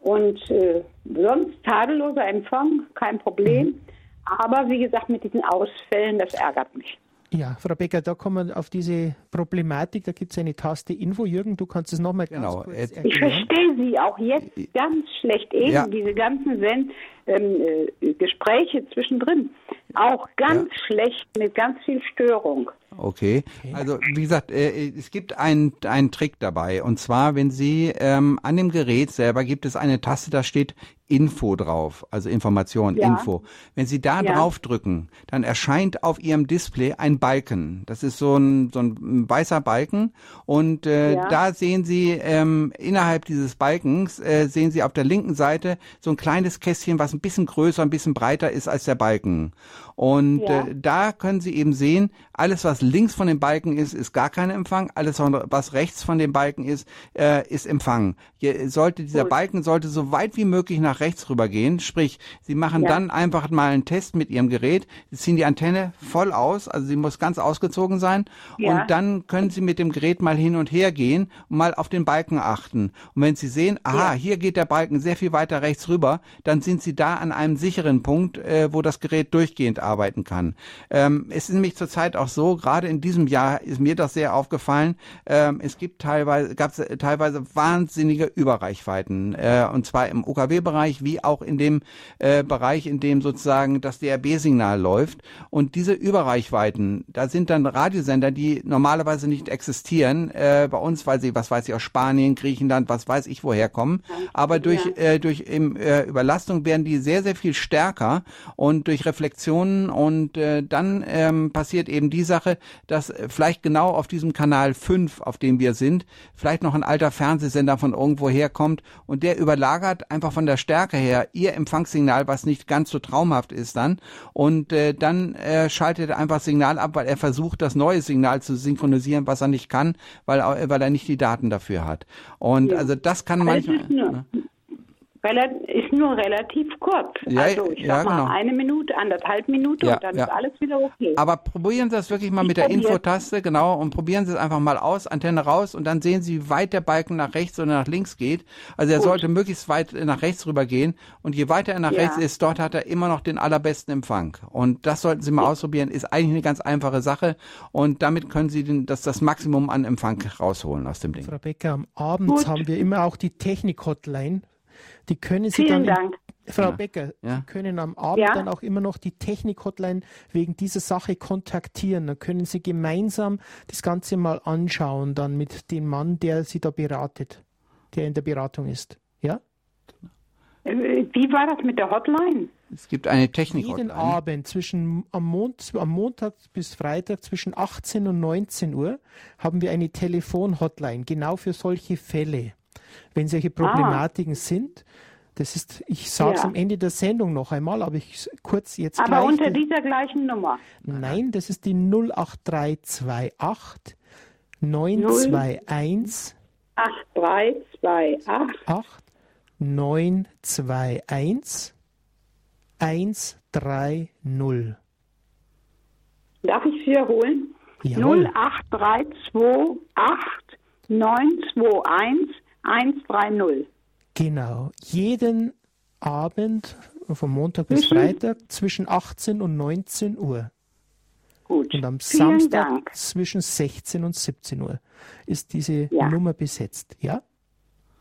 Und äh, sonst tadelloser Empfang, kein Problem. Mhm. Aber wie gesagt, mit diesen Ausfällen, das ärgert mich. Ja, Frau Becker, da kommen wir auf diese Problematik, da gibt es eine Taste Info. Jürgen, du kannst es nochmal Genau, ganz kurz jetzt- Ich erklären. verstehe Sie auch jetzt ganz schlecht. Eben Ja. diese ganzen Sen ähm, äh, Gespräche zwischendrin. Auch ganz schlecht mit ganz viel Störung. Okay. Also wie gesagt, äh, es gibt einen, einen Trick dabei. Und zwar, wenn Sie ähm, an dem Gerät selber gibt es eine Taste, da steht Info drauf, also Information, Ja. Info. Wenn Sie da Ja. draufdrücken, dann erscheint auf Ihrem Display ein Balken. Das ist so ein, so ein weißer Balken. Und äh, Ja. da sehen Sie ähm, innerhalb dieses Balkens, äh, sehen Sie auf der linken Seite so ein kleines Kästchen, was ein bisschen größer, ein bisschen breiter ist als der Balken. Und äh, da können Sie eben sehen, alles was links von dem Balken ist, ist gar kein Empfang. Alles was rechts von dem Balken ist, äh, ist Empfang. Je, sollte dieser Gut. Balken sollte so weit wie möglich nach rechts rübergehen. Sprich, Sie machen Ja. dann einfach mal einen Test mit Ihrem Gerät. Sie ziehen die Antenne voll aus, also sie muss ganz ausgezogen sein. Ja. Und dann können Sie mit dem Gerät mal hin und her gehen und mal auf den Balken achten. Und wenn Sie sehen, aha, Ja. hier geht der Balken sehr viel weiter rechts rüber, dann sind Sie da an einem sicheren Punkt, äh, wo das Gerät durchgehend arbeiten kann. Ähm, es ist nämlich zurzeit auch so, gerade in diesem Jahr ist mir das sehr aufgefallen, ähm, es gibt teilweise, gab es teilweise wahnsinnige Überreichweiten, äh, und zwar im OKW-Bereich wie auch in dem äh, Bereich, in dem sozusagen das DRB-Signal läuft. Und diese Überreichweiten, da sind dann Radiosender, die normalerweise nicht existieren, äh, bei uns, weil sie, was weiß ich, aus Spanien, Griechenland, was weiß ich woher kommen. Aber durch, äh, durch im, äh, Überlastung werden die sehr, sehr viel stärker und durch Reflexionen und äh, dann ähm, passiert eben die Sache, dass äh, vielleicht genau auf diesem Kanal 5, auf dem wir sind, vielleicht noch ein alter Fernsehsender von irgendwo herkommt und der überlagert einfach von der Stärke her ihr Empfangssignal, was nicht ganz so traumhaft ist dann und äh, dann äh, schaltet er einfach das Signal ab, weil er versucht, das neue Signal zu synchronisieren, was er nicht kann, weil, er- weil er nicht die Daten dafür hat. Und Ja. also das kann es manchmal... ist rela- ist nur relativ kurz. Ja, also ich ja, sag mal genau. eine Minute, anderthalb Minuten Ja, und dann ja. ist alles wieder okay. Aber probieren Sie das wirklich mal Ich mit der. Infotaste, genau, und probieren Sie es einfach mal aus, Antenne raus und dann sehen Sie, wie weit der Balken nach rechts oder nach links geht. Also er Gut. sollte möglichst weit nach rechts rüber gehen und je weiter er nach Ja. rechts ist, dort hat er immer noch den allerbesten Empfang. Und das sollten Sie mal ausprobieren, ist eigentlich eine ganz einfache Sache und damit können Sie den, das, das Maximum an Empfang rausholen aus dem Ding. Frau Becker, am Abend haben wir immer auch die Technik-Hotline. Die können Sie Vielen dann, Dank. Frau Ja. Becker, Ja. Sie können am Abend Ja. dann auch immer noch die Technik-Hotline wegen dieser Sache kontaktieren. Dann können Sie gemeinsam das Ganze mal anschauen, dann mit dem Mann, der Sie da beratet, der in der Beratung ist. Ja? Wie war das mit der Hotline? Es gibt eine Technik. Jeden Abend zwischen am, Mond, am Montag bis Freitag zwischen 18 und 19 Uhr haben wir eine Telefon-Hotline, genau für solche Fälle. Wenn solche Problematiken sind, das ist, ich sage es Ja. am Ende der Sendung noch einmal, aber ich kurz jetzt Aber gleich. unter die- dieser gleichen Nummer. Nein, das ist die 08328 921 8328 8 921 130. Darf ich es wiederholen? Jawohl. 08328 921 130. Genau. Jeden Abend von Montag bis Mhm. Freitag zwischen 18 und 19 Uhr. Gut. Und am Vielen Samstag Dank. zwischen 16 und 17 Uhr ist diese Ja. Nummer besetzt. Ja?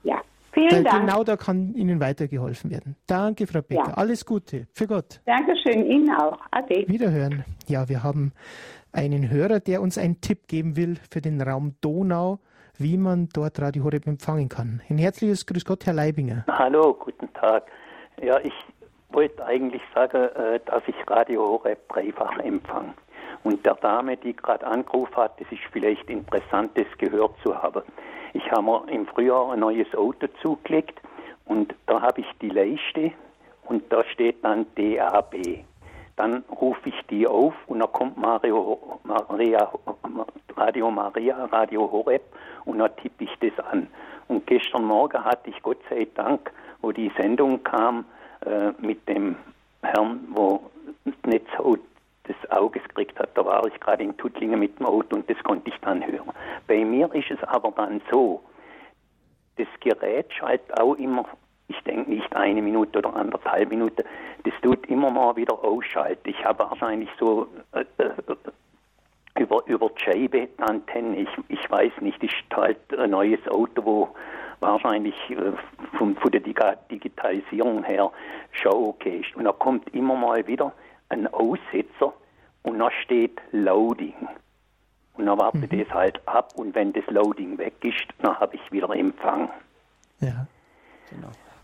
Ja, vielen da, Dank. Genau da kann Ihnen weitergeholfen werden. Danke, Frau Becker. Ja. Alles Gute. Für Gott. Dankeschön, Ihnen auch. Ade. Wiederhören. Ja, wir haben einen Hörer, der uns einen Tipp geben will für den Raum Donau, wie man dort Radio Horeb empfangen kann. Ein herzliches Grüß Gott, Herr Leibinger. Hallo, guten Tag. Ja, ich wollte eigentlich sagen, äh, dass ich Radio Horeb dreifach empfange. Und der Dame, die gerade angerufen hat, das ist vielleicht interessant, das gehört zu haben. Ich habe mir im Frühjahr ein neues Auto zugelegt und da habe ich die Leiste und da steht dann DAB. Dann rufe ich die auf und dann kommt Mario, Maria, Radio Maria, Radio Horeb und dann tippe ich das an. Und gestern Morgen hatte ich Gott sei Dank, wo die Sendung kam äh, mit dem Herrn, wo nicht so des Auges gekriegt hat, da war ich gerade in Tuttlingen mit dem Auto und das konnte ich dann hören. Bei mir ist es aber dann so, das Gerät schaltet auch immer, ich denke nicht eine Minute oder anderthalb Minuten, das tut immer mal wieder ausschalten. Ich habe wahrscheinlich so äh, äh, über, über die Antenne, ich, ich weiß nicht, ist halt ein neues Auto, wo wahrscheinlich äh, von, von der Digitalisierung her schon okay ist. Und da kommt immer mal wieder ein Aussetzer und da steht Loading. Und dann warte Mhm. das halt ab und wenn das Loading weg ist, dann habe ich wieder Empfang. Ja.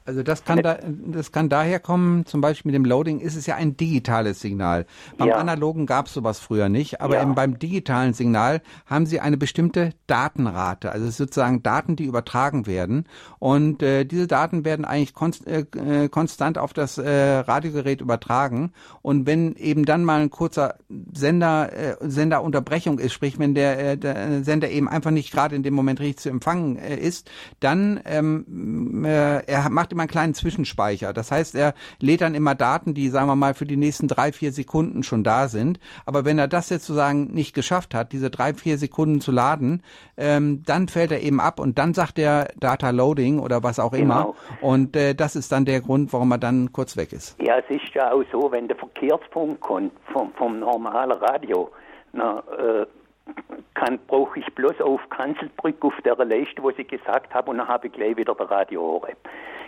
Also das kann, da, das kann daher kommen, zum Beispiel mit dem Loading ist es ja ein digitales Signal. Beim Ja. analogen gab es sowas früher nicht, aber Ja. eben beim digitalen Signal haben Sie eine bestimmte Datenrate, also es ist sozusagen Daten, die übertragen werden und äh, diese Daten werden eigentlich konst, äh, äh, konstant auf das äh, Radiogerät übertragen und wenn eben dann mal ein kurzer Sender äh, Senderunterbrechung ist, sprich wenn der, äh, der Sender eben einfach nicht gerade in dem Moment richtig zu empfangen äh, ist, dann ähm, äh, er macht immer einen kleinen Zwischenspeicher. Das heißt, er lädt dann immer Daten, die, sagen wir mal, für die nächsten drei, vier Sekunden schon da sind. Aber wenn er das jetzt sozusagen nicht geschafft hat, diese drei, vier Sekunden zu laden, ähm, dann fällt er eben ab und dann sagt er Data Loading oder was auch immer. Genau. Und äh, das ist dann der Grund, warum er dann kurz weg ist. Ja, es ist ja auch so, wenn der Verkehrspunkt kommt vom, vom normalen Radio, na, äh, brauche ich bloß auf Kanzel drücken, auf der Leiste, wo ich gesagt habe, und dann habe ich gleich wieder der Radio Horeb.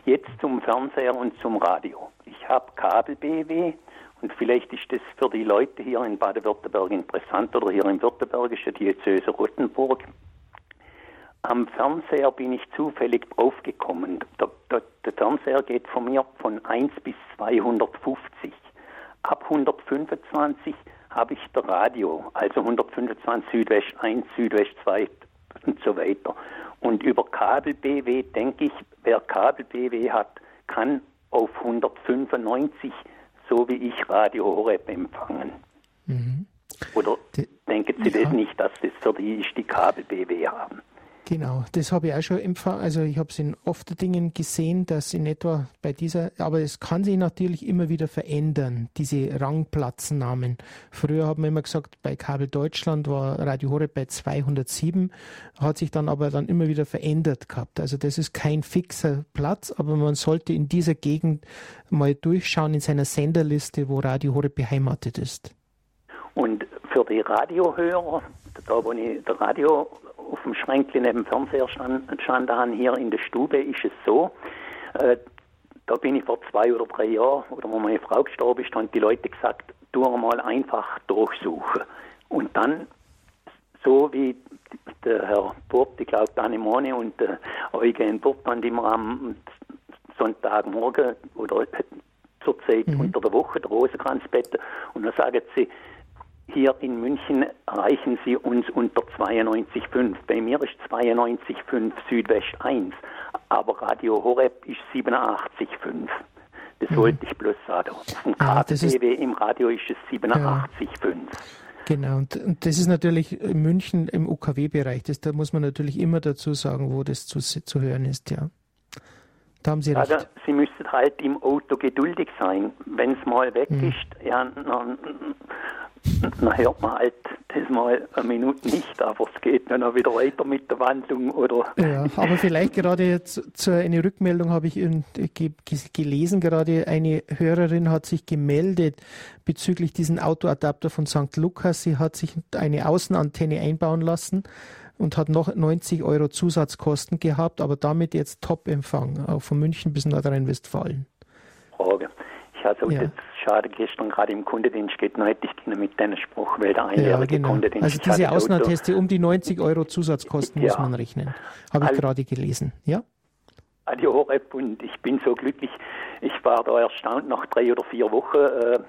Jetzt zum Fernseher und zum Radio. Ich habe Kabel-BW und vielleicht ist das für die Leute hier in Baden-Württemberg interessant oder hier im Württembergischen Diözese Rottenburg. Am Fernseher bin ich zufällig draufgekommen. Der, der, der Fernseher geht von mir von 1 bis 250. Ab 125 habe ich der Radio, also 125 Südwest 1, Südwest 2 und so weiter. Und über Kabel-BW denke ich, wer Kabel-BW hat, kann auf 195, so wie ich Radio Horeb empfangen. Oder Die- denken Sie Ja. das nicht, dass das für die ist, die Kabel-BW haben? Genau, das habe ich auch schon empfangen. Also ich habe es in oft Dingen gesehen, dass in etwa bei dieser, aber es kann sich natürlich immer wieder verändern, diese Rangplatzennamen. Früher haben wir immer gesagt, bei Kabel Deutschland war Radio Horeb bei 207, hat sich dann aber dann immer wieder verändert gehabt. Also das ist kein fixer Platz, aber man sollte in dieser Gegend mal durchschauen in seiner Senderliste, wo Radio Horeb beheimatet ist. Und für die Radiohörer, da wo ich der Radio auf dem Schränkchen neben dem Fernseher stand, stand an, hier in der Stube, ist es so, äh, da bin ich vor zwei oder drei Jahren, oder wo meine Frau gestorben ist, haben die Leute gesagt, tu mal einfach durchsuchen. Und dann, so wie der Herr Burt, ich glaube, Danemone und der Eugen Burt haben immer am Sonntagmorgen oder zur Zeit unter der Woche der Rosenkranzbett und dann sagen sie, hier in München erreichen Sie uns unter 92,5. Bei mir ist 92,5 Südwest 1, aber Radio Horeb ist 87,5. Das wollte ich bloß sagen. Auf dem Ah, das ist- KTW im Radio ist es 87,5. Genau, und, und das ist natürlich in München im UKW-Bereich. Das, da muss man natürlich immer dazu sagen, wo das zu, zu hören ist, ja. Da haben Sie recht. Also, Sie müssen halt im Auto geduldig sein. Wenn es mal weg ist, ja, dann, dann hört man halt das mal eine Minute nicht, aber es geht dann auch wieder weiter mit der Wandlung oder Ja, aber vielleicht gerade jetzt zu eine Rückmeldung habe ich ge- gelesen, gerade eine Hörerin hat sich gemeldet bezüglich diesen Autoadapter von St. Lukas. Sie hat sich eine Außenantenne einbauen lassen, und hat noch 90 Euro Zusatzkosten gehabt, aber damit jetzt Top-Empfang, auch von München bis Nordrhein-Westfalen. Frage. Ich hatte ja. jetzt schade gestern gerade im Kundendienst geht, noch hätte ich mit deinem Spruch, weil der einjährige ja, genau. Kundendienst. Also diese Außenanteste um die 90 <laughs> Euro Zusatzkosten ja. muss man rechnen. Habe ich gerade gelesen. Ja? Radio Horeb und ich bin so glücklich. Ich war da erstaunt nach drei oder vier Wochen. Äh,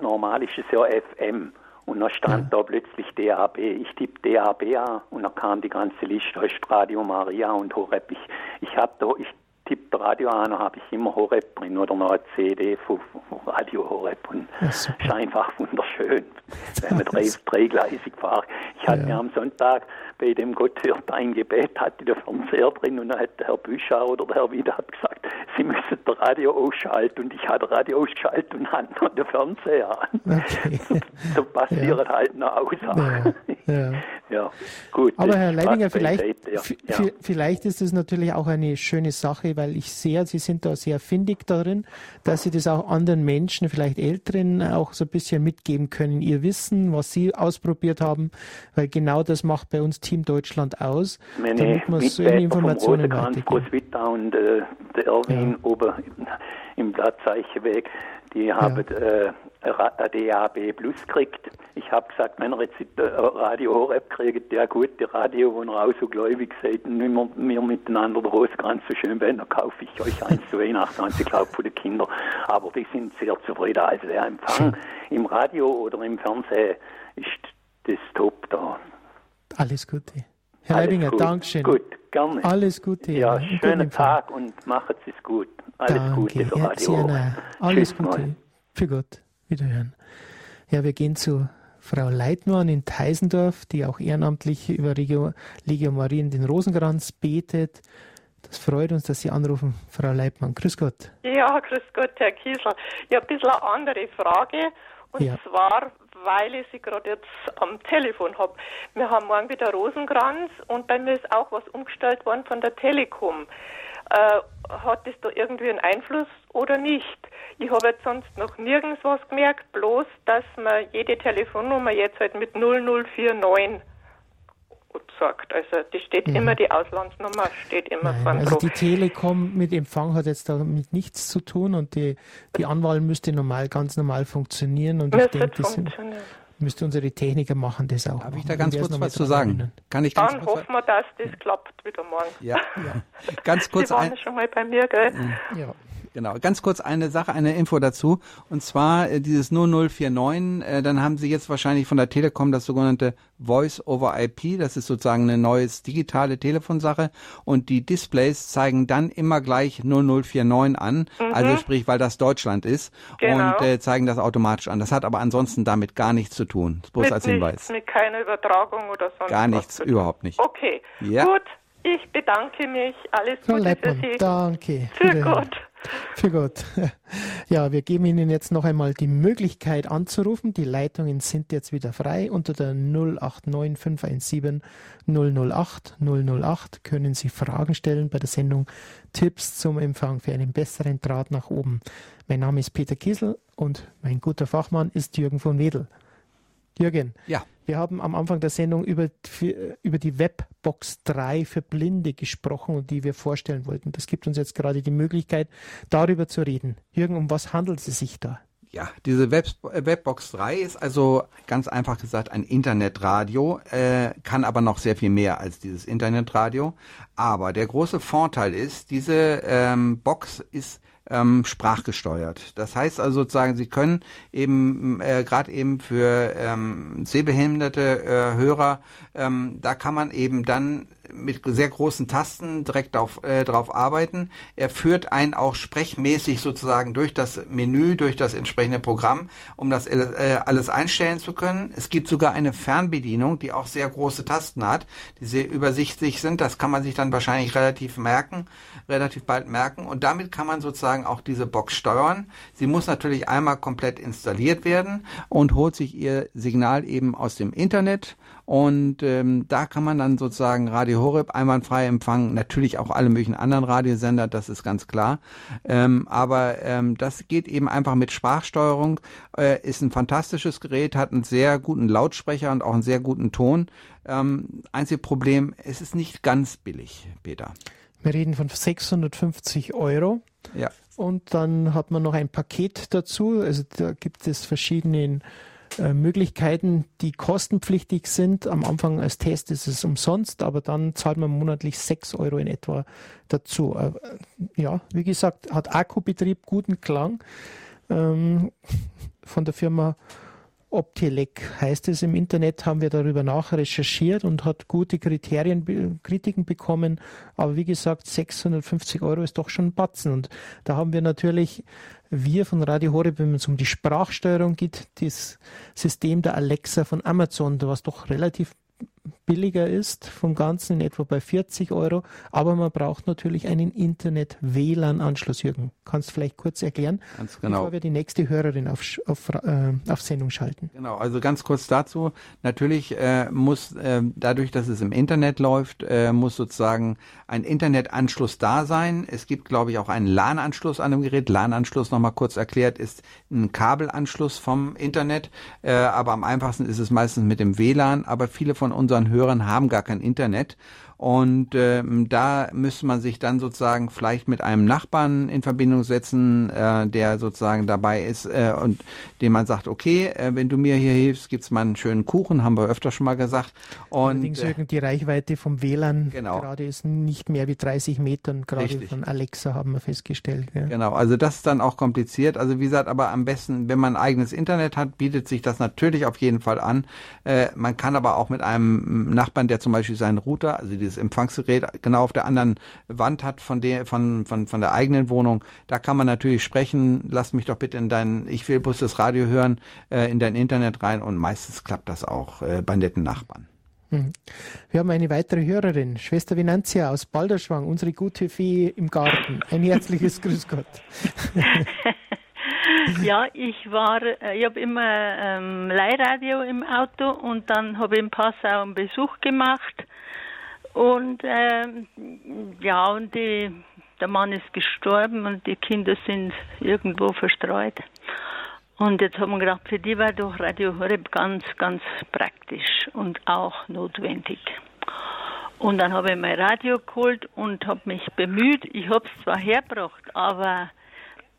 normal ist es ja FM. Und dann stand ja. da plötzlich DAB. Ich tippe DAB an und dann kam die ganze Liste, da ist Radio Maria und Horeb. Ich, ich habe da, ich tippe Radio an, habe ich immer Horeb drin oder noch eine CD von, von Radio Horeb und es ist einfach wunderschön, wenn man <laughs> drei, dreigleisig fährt. Ich hatte ja. mir am Sonntag bei dem Gotthard ein Gebet, hatte der Fernseher drin und dann hat der Herr Büscher oder der Herr Wieder gesagt, Sie müssen das Radio ausschalten und ich hatte Radio ausgeschaltet und hatte noch den Fernseher an. Okay. <laughs> So, so passiert ja. halt noch Aussagen. Ja. ja. <laughs> ja. gut. Aber Herr Leidinger, vielleicht, vielleicht ist es natürlich auch eine schöne Sache, weil ich sehe, Sie sind da sehr findig darin, dass Sie das auch anderen Menschen, vielleicht Älteren, auch so ein bisschen mitgeben können, ihr Wissen, was Sie ausprobiert haben, weil genau das macht bei uns Team Deutschland aus, Meine damit man so Informationen weitergeben. und äh, der Erwin ja. oben im Blattzeichenweg, die ja. haben äh, DAB Plus gekriegt. Ich habe gesagt, wenn ihr jetzt äh, Radio Horeb kriegt, der gute Radio, wo ihr auch so gläubig seid und wir, wir miteinander der Roskranz so schön werden, dann kaufe ich euch eins zu Weihnachten, ich glaube für die Kinder. Aber die sind sehr zufrieden. Also der Empfang <laughs> im Radio oder im Fernsehen ist das top da. Alles Gute. Herr Alles Leibinger, gut. Dankeschön. Gut, gerne. Alles Gute. Ja, schönen Tag und macht es gut. Alles Danke. Gute für Radio. Ja, Alles Tschüss Gute. Mal. Für Gott. Wiederhören. Ja, wir gehen zu Frau Leitmann in Teisendorf, die auch ehrenamtlich über Legio, Legio Maria in den Rosenkranz betet. Das freut uns, dass Sie anrufen, Frau Leitmann. Grüß Gott. Ja, grüß Gott, Herr Kiesel. Ja, ein bisschen eine andere Frage. Und ja. zwar, weil ich sie gerade jetzt am Telefon habe. Wir haben morgen wieder Rosenkranz und bei mir ist auch was umgestellt worden von der Telekom. Äh, hat das da irgendwie einen Einfluss oder nicht? Ich habe jetzt sonst noch nirgends was gemerkt, bloß dass man jede Telefonnummer jetzt halt mit 0049 sagt. Also die steht ja. immer, die Auslandsnummer steht immer Nein, vorn Also die Telekom mit Empfang hat jetzt damit nichts zu tun und die, die Anwahl müsste normal, ganz normal funktionieren und ich denke, das müsste unsere Techniker machen das auch. Darf ich da ganz kurz was zu sagen? Kann ich ganz Dann hoffen wir, dass das klappt wieder morgen. Ja, ja. ganz <laughs> kurz. Sie waren ein... schon mal bei mir, gell? Ja. Genau, ganz kurz eine Sache, eine Info dazu. Und zwar äh, dieses 0049, äh, dann haben Sie jetzt wahrscheinlich von der Telekom das sogenannte Voice over IP. Das ist sozusagen eine neue digitale Telefonsache. Und die Displays zeigen dann immer gleich 0049 an. Mhm. Also sprich, weil das Deutschland ist. Genau. Und äh, zeigen das automatisch an. Das hat aber ansonsten damit gar nichts zu tun. Bloß mit als Hinweis. Nichts, mit keiner Übertragung oder sonst Gar nichts, überhaupt nicht. Okay, ja. gut. Ich bedanke mich. Alles Gute für Sie. Danke. Für Gott. <laughs> Für Gott. <laughs> Ja, wir geben Ihnen jetzt noch einmal die Möglichkeit anzurufen. Die Leitungen sind jetzt wieder frei. Unter der 089 517 008 008 können Sie Fragen stellen bei der Sendung Tipps zum Empfang für einen besseren Draht nach oben. Mein Name ist Peter Kiesel und mein guter Fachmann ist Jürgen von Wedel. Jürgen. Ja. Wir haben am Anfang der Sendung über, über die Webbox 3 für Blinde gesprochen und die wir vorstellen wollten. Das gibt uns jetzt gerade die Möglichkeit, darüber zu reden. Jürgen, um was handelt es sich da? Ja, diese Web Webbox 3 ist also ganz einfach gesagt ein Internetradio, äh, kann aber noch sehr viel mehr als dieses Internetradio. Aber der große Vorteil ist, diese ähm, Box ist ähm, sprachgesteuert. Das heißt also sozusagen, Sie können eben äh, gerade eben für ähm, sehbehinderte äh, Hörer, ähm, da kann man eben dann mit sehr großen Tasten direkt auf, äh, drauf arbeiten. Er führt einen auch sprechmäßig sozusagen durch das Menü, durch das entsprechende Programm, um das äh, alles einstellen zu können. Es gibt sogar eine Fernbedienung, die auch sehr große Tasten hat, die sehr übersichtlich sind. Das kann man sich dann wahrscheinlich relativ merken, relativ bald merken. Und damit kann man sozusagen sozusagen auch diese Box steuern. Sie muss natürlich einmal komplett installiert werden und holt sich ihr Signal eben aus dem Internet und ähm, da kann man dann sozusagen Radio Horeb einwandfrei empfangen, natürlich auch alle möglichen anderen Radiosender, das ist ganz klar. Ähm, aber ähm, das geht eben einfach mit Sprachsteuerung, äh, ist ein fantastisches Gerät, hat einen sehr guten Lautsprecher und auch einen sehr guten Ton. Ähm, einzige Problem, es ist nicht ganz billig, Peter. Wir reden von 650 Euro. Ja. Und dann hat man noch ein Paket dazu. Also da gibt es verschiedene Möglichkeiten, die kostenpflichtig sind. Am Anfang als Test ist es umsonst, aber dann zahlt man monatlich 6 Euro in etwa dazu. Äh, ja, wie gesagt, hat Akkubetrieb, guten Klang ähm, von der Firma Optelec heißt es im Internet, haben wir darüber nachrecherchiert und hat gute Kriterien, Kritiken bekommen. Aber wie gesagt, 650 Euro ist doch schon ein Batzen. Und da haben wir natürlich wir von Radio Horeb, wenn es um die Sprachsteuerung geht, das System der Alexa von Amazon, was doch relativ billiger ist vom Ganzen, in etwa bei 40 Euro. Aber man braucht natürlich einen Internet-WLAN-Anschluss. Jürgen, kannst du vielleicht kurz erklären, ganz genau. bevor wir die nächste Hörerin auf, auf, äh, auf Sendung schalten? Genau, also ganz kurz dazu. Natürlich äh, muss äh, dadurch, dass es im Internet läuft, äh, muss sozusagen ein Internetanschluss da sein. Es gibt, glaube ich, auch einen LAN-Anschluss an dem Gerät. LAN-Anschluss, nochmal kurz erklärt, ist ein Kabelanschluss vom Internet. Äh, aber am einfachsten ist es meistens mit dem WLAN. Aber viele von unseren Hörern haben gar kein Internet und ähm, da müsste man sich dann sozusagen vielleicht mit einem Nachbarn in Verbindung setzen, äh, der sozusagen dabei ist äh, und dem man sagt, okay, äh, wenn du mir hier hilfst, gibt's mal einen schönen Kuchen, haben wir öfter schon mal gesagt. Und Allerdings äh, die Reichweite vom WLAN genau. gerade ist nicht mehr wie 30 Metern, gerade Richtig. von Alexa haben wir festgestellt. Ja. Genau, also das ist dann auch kompliziert. Also wie gesagt, aber am besten, wenn man ein eigenes Internet hat, bietet sich das natürlich auf jeden Fall an. Äh, man kann aber auch mit einem Nachbarn, der zum Beispiel seinen Router, also die dieses Empfangsgerät genau auf der anderen Wand hat von der, von, von, von der eigenen Wohnung, da kann man natürlich sprechen, lass mich doch bitte in dein, ich will bloß das Radio hören, äh, in dein Internet rein und meistens klappt das auch äh, bei netten Nachbarn. Hm. Wir haben eine weitere Hörerin, Schwester Vinanzia aus Balderschwang, unsere gute Fee im Garten. Ein herzliches <laughs> Grüß Gott. <laughs> ja, ich war, äh, ich habe immer ähm, Leihradio im Auto und dann habe ich in Passau einen Besuch gemacht und äh, ja, und die, der Mann ist gestorben und die Kinder sind irgendwo verstreut. Und jetzt haben wir gedacht, für die war doch Radio Horeb ganz, ganz praktisch und auch notwendig. Und dann habe ich mein Radio geholt und habe mich bemüht. Ich habe es zwar hergebracht, aber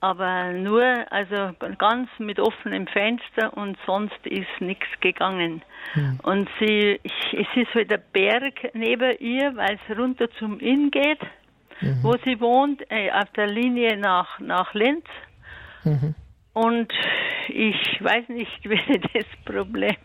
aber nur, also ganz mit offenem Fenster und sonst ist nichts gegangen. Hm. Und sie, es ist halt der Berg neben ihr, weil es runter zum Inn geht, mhm. wo sie wohnt, äh, auf der Linie nach, nach Linz. Mhm. Und ich weiß nicht, <laughs> wie das Problem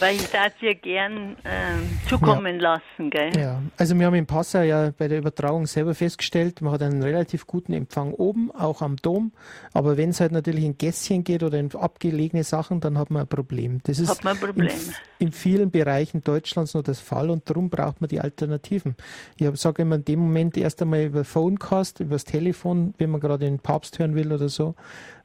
weil ich das ja gern äh, zukommen ja. lassen. Gell? Ja, also wir haben in Passau ja bei der Übertragung selber festgestellt, man hat einen relativ guten Empfang oben, auch am Dom. Aber wenn es halt natürlich in Gässchen geht oder in abgelegene Sachen, dann hat man ein Problem. Das ist hat man ein Problem. In, in vielen Bereichen Deutschlands nur das Fall und darum braucht man die Alternativen. Ich sage immer in dem Moment erst einmal über Phonecast, über das Telefon, wenn man gerade den Papst hören will oder so,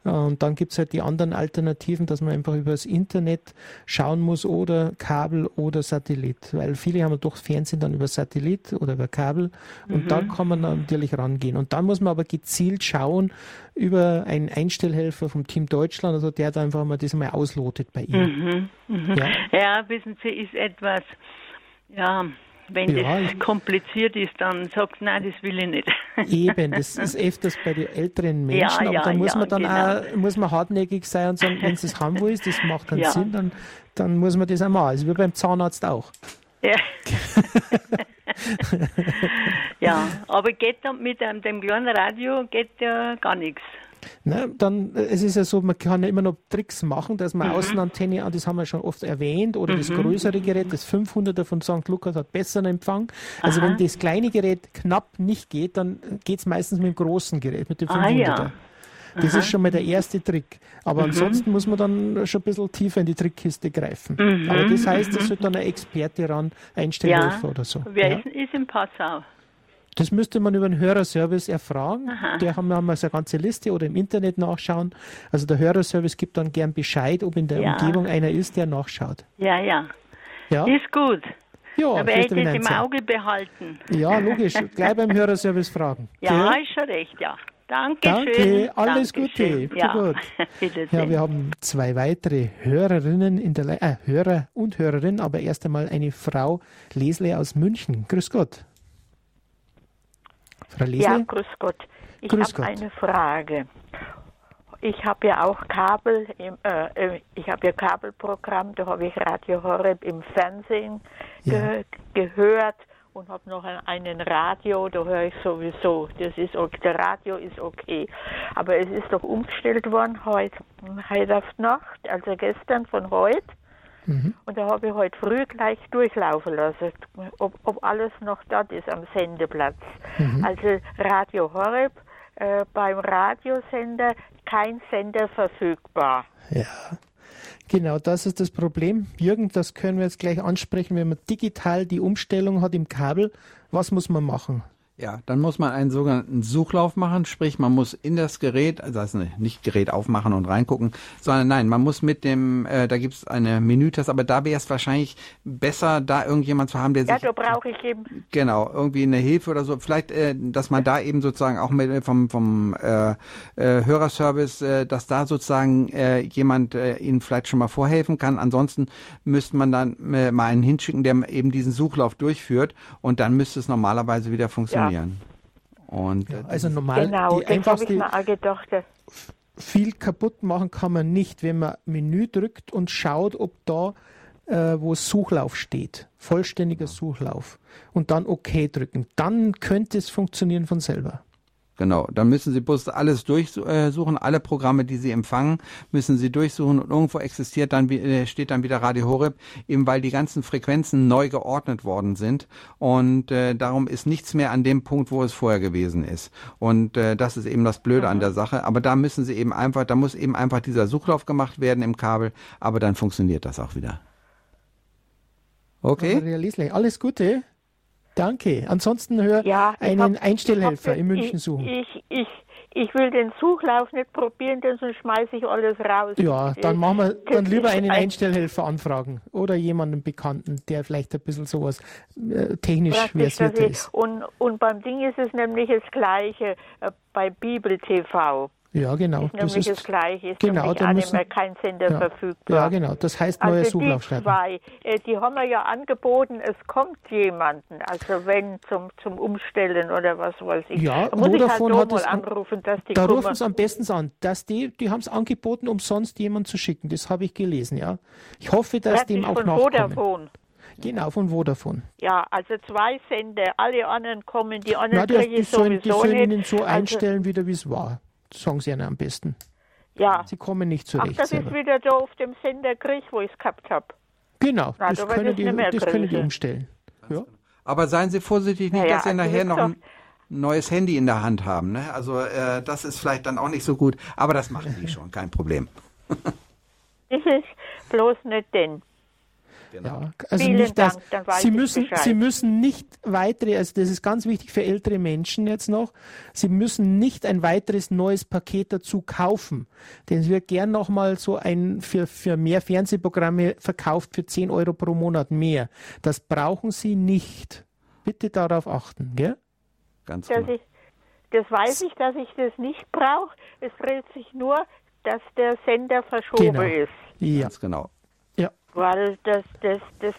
und dann gibt es halt die anderen Alternativen, dass man einfach über das Internet schauen muss oder Kabel oder Satellit. Weil viele haben doch Fernsehen dann über Satellit oder über Kabel und mhm. da kann man natürlich rangehen. Und dann muss man aber gezielt schauen über einen Einstellhelfer vom Team Deutschland, also der da einfach mal das mal auslotet bei Ihnen. Mhm. Mhm. Ja? ja, wissen Sie, ist etwas, ja, wenn ja, das kompliziert ist, dann sagt nein, das will ich nicht. <laughs> Eben, das ist öfters bei den älteren Menschen, ja, aber ja, da muss man dann genau. auch muss man hartnäckig sein und sagen, wenn es das haben will, das macht keinen Sinn, dann, dann muss man das machen. Also wie beim Zahnarzt auch. Ja. <laughs> ja, aber geht dann mit einem, dem kleinen Radio geht ja gar nichts. Ne, dann, äh, es ist ja so, man kann ja immer noch Tricks machen, dass man mhm. Außenantenne, das haben wir schon oft erwähnt, oder mhm. das größere Gerät, das 500er von St. Lukas hat besseren Empfang. Also Aha. wenn das kleine Gerät knapp nicht geht, dann geht es meistens mit dem großen Gerät, mit dem 500er. Ah, ja. Das Aha. ist schon mal der erste Trick. Aber mhm. ansonsten muss man dann schon ein bisschen tiefer in die Trickkiste greifen. Mhm. Aber das heißt, es mhm. sollte dann ein Experte ran, Einstellhilfe ja. oder so. Wer ja. ist, ist in Passau? Das müsste man über den Hörerservice erfragen. Aha. Der haben wir haben also eine ganze Liste oder im Internet nachschauen. Also der Hörerservice gibt dann gern Bescheid, ob in der ja. Umgebung einer ist, der nachschaut. Ja, ja. ja? Ist gut. Ja, Aber er hätte es im Auge behalten. Ja, logisch. Gleich beim Hörerservice fragen. <laughs> Ja, okay? ist schon recht, ja. Danke, Danke schön. alles Dankeschön. Gute. Ja. Gut. <laughs> ja, wir haben zwei weitere Hörerinnen in der Le äh, Hörer und Hörerinnen, aber erst einmal eine Frau Lesle aus München. Grüß Gott. Frau Lesle? Ja, grüß Gott. Ich habe eine Frage. Ich habe ja auch Kabel, im, äh, äh ich habe ja Kabelprogramm, da habe ich Radio Horeb im Fernsehen ge gehört und habe noch einen Radio, da höre ich sowieso, das ist der Radio ist okay. Aber es ist doch umgestellt worden heute, heute auf Nacht, also gestern von heute. Mhm. Und da habe ich heute früh gleich durchlaufen lassen, ob, ob alles noch dort ist am Sendeplatz. Mhm. Also Radio Horeb, äh, beim Radiosender kein Sender verfügbar. Ja. Genau, das ist das Problem. Jürgen, das können wir jetzt gleich ansprechen, wenn man digital die Umstellung hat im Kabel. Was muss man machen? Ja, dann muss man einen sogenannten Suchlauf machen, sprich man muss in das Gerät, also das nicht Gerät aufmachen und reingucken, sondern nein, man muss mit dem, äh, da gibt's eine Menütaste, aber da wäre es wahrscheinlich besser, da irgendjemand zu haben, der ja, sich... Ja, da brauche ich eben... Genau, irgendwie eine Hilfe oder so, vielleicht, äh, dass man da eben sozusagen auch mit vom, vom äh, äh, Hörerservice, äh, dass da sozusagen äh, jemand äh, Ihnen vielleicht schon mal vorhelfen kann, ansonsten müsste man dann äh, mal einen hinschicken, der eben diesen Suchlauf durchführt. Und dann müsste es normalerweise wieder funktionieren. Ja funktionieren. Und ja, also normal genau, die einfachste gedacht, viel kaputt machen kann man nicht, wenn man Menü drückt und schaut, ob da äh, wo Suchlauf steht, vollständiger Suchlauf und dann OK drücken. Dann könnte es funktionieren von selber. Genau, dann müssen Sie bloß alles durchsuchen, alle Programme, die Sie empfangen, müssen Sie durchsuchen und irgendwo existiert dann, äh, steht dann wieder Radio Horeb, eben weil die ganzen Frequenzen neu geordnet worden sind und äh, darum ist nichts mehr an dem Punkt, wo es vorher gewesen ist. Und äh, das ist eben das Blöde mhm. an der Sache. Aber da müssen Sie eben einfach, da muss eben einfach dieser Suchlauf gemacht werden im Kabel, aber dann funktioniert das auch wieder. Okay? Alles Gute. Danke. Ansonsten hör ja, einen hab, Einstellhelfer hab, in München suchen. Ich, ich, ich will den Suchlauf nicht probieren, denn sonst schmeiße ich alles raus. Ja, dann machen wir dann lieber einen Einstellhelfer anfragen oder jemanden Bekannten, der vielleicht ein bisschen sowas äh, technisch versiert ist. Und, und beim Ding ist es nämlich das Gleiche äh, bei Bibel TV. Ja, genau. Das ist das Gleiche. Ist genau, da müssen, mehr kein Sender ja, verfügbar. Ja, genau. Das heißt neue also Suchlaufstellen. Die zwei, äh, die haben wir ja angeboten, es kommt jemanden. Also wenn zum, zum Umstellen oder was weiß ich. Ja, da muss Vodafone ich halt hat mal anrufen, dass die Da rufen sie am besten an. Dass die, die haben es angeboten, umsonst jemanden zu schicken. Das habe ich gelesen, ja. Ich hoffe, dass dem auch von nachkommen. Vodafone. Genau, von Vodafone. Ja, also zwei Sender, alle anderen kommen, die anderen Na, die, die, sollen, die sollen Ihnen so also, einstellen, wieder wie es war sagen Sie ihnen am besten. Ja. Sie kommen nicht zurecht. Ach, das selber. ist wieder da auf dem Sender Krieg, wo ich es gehabt habe. Genau, Na, das, können die, das können die umstellen. Ja. Aber seien Sie vorsichtig, nicht, ja, dass Sie also nachher noch ein neues Handy in der Hand haben. Ne? Also äh, das ist vielleicht dann auch nicht so gut, aber das machen die schon, kein Problem. <laughs> das ist bloß nicht denn. Genau. Ja, also Vielen nicht, dass, Dank, Sie müssen, Sie müssen nicht weitere, also das ist ganz wichtig für ältere Menschen jetzt noch, Sie müssen nicht ein weiteres neues Paket dazu kaufen. Denn es wird gern nochmal so ein für, für mehr Fernsehprogramme verkauft für 10 Euro pro Monat mehr. Das brauchen Sie nicht. Bitte darauf achten, gell? Ganz genau. Ich, das weiß ich, dass ich das nicht brauche. Es dreht sich nur, dass der Sender verschoben genau. ist. Ja. Ganz genau weil das, das, das,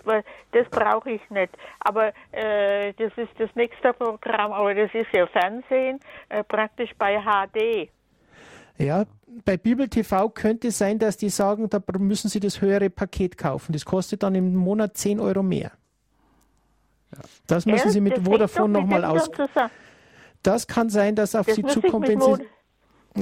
das brauche ich nicht. Aber äh, das ist das nächste Programm, aber das ist ja Fernsehen, äh, praktisch bei HD. Ja, bei Bibel TV könnte es sein, dass die sagen, da müssen sie das höhere Paket kaufen. Das kostet dann im Monat 10 Euro mehr. Das müssen ja, sie mit Vodafone nochmal aus. Das kann sein, dass auf das sie zukommt, wenn sie.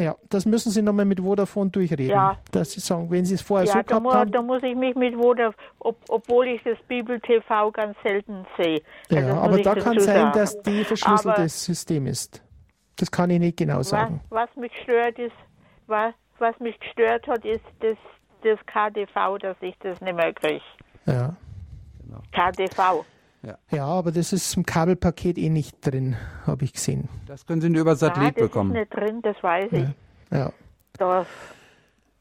Ja, das müssen Sie nochmal mit Vodafone durchreden. Ja. Dass Sie sagen, wenn Sie es vorher ja, so gehabt mu haben. da muss ich mich mit Vodafone, ob, obwohl ich das Bibel TV ganz selten sehe. Ja, also aber da kann sein, sagen. dass die verschlüsseltes System ist. Das kann ich nicht genau sagen. Was, was mich stört ist, was, was mich gestört hat, ist das, das KDV, dass ich das nicht mehr kriege. Ja. Genau. KDV. Ja. ja, aber das ist im Kabelpaket eh nicht drin, habe ich gesehen. Das können Sie nur über Satellit ja, das bekommen. Das ist nicht drin, das weiß ich. Ja. ja.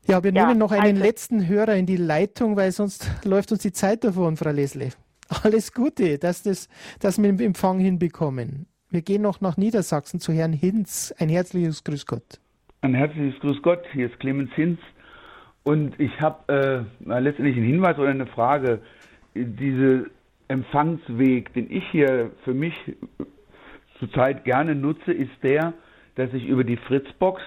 ja wir nehmen noch einen also, letzten Hörer in die Leitung, weil sonst läuft uns die Zeit davon, Frau Lesle. <laughs> Alles Gute, dass, das, dass wir den Empfang hinbekommen. Wir gehen noch nach Niedersachsen zu Herrn Hinz. Ein herzliches Grüß Gott. Ein herzliches Grüß Gott. Hier ist Clemens Hinz. Und ich habe äh, letztendlich einen Hinweis oder eine Frage. Diese Empfangsweg, den ich hier für mich zurzeit gerne nutze, ist der, dass ich über die Fritzbox,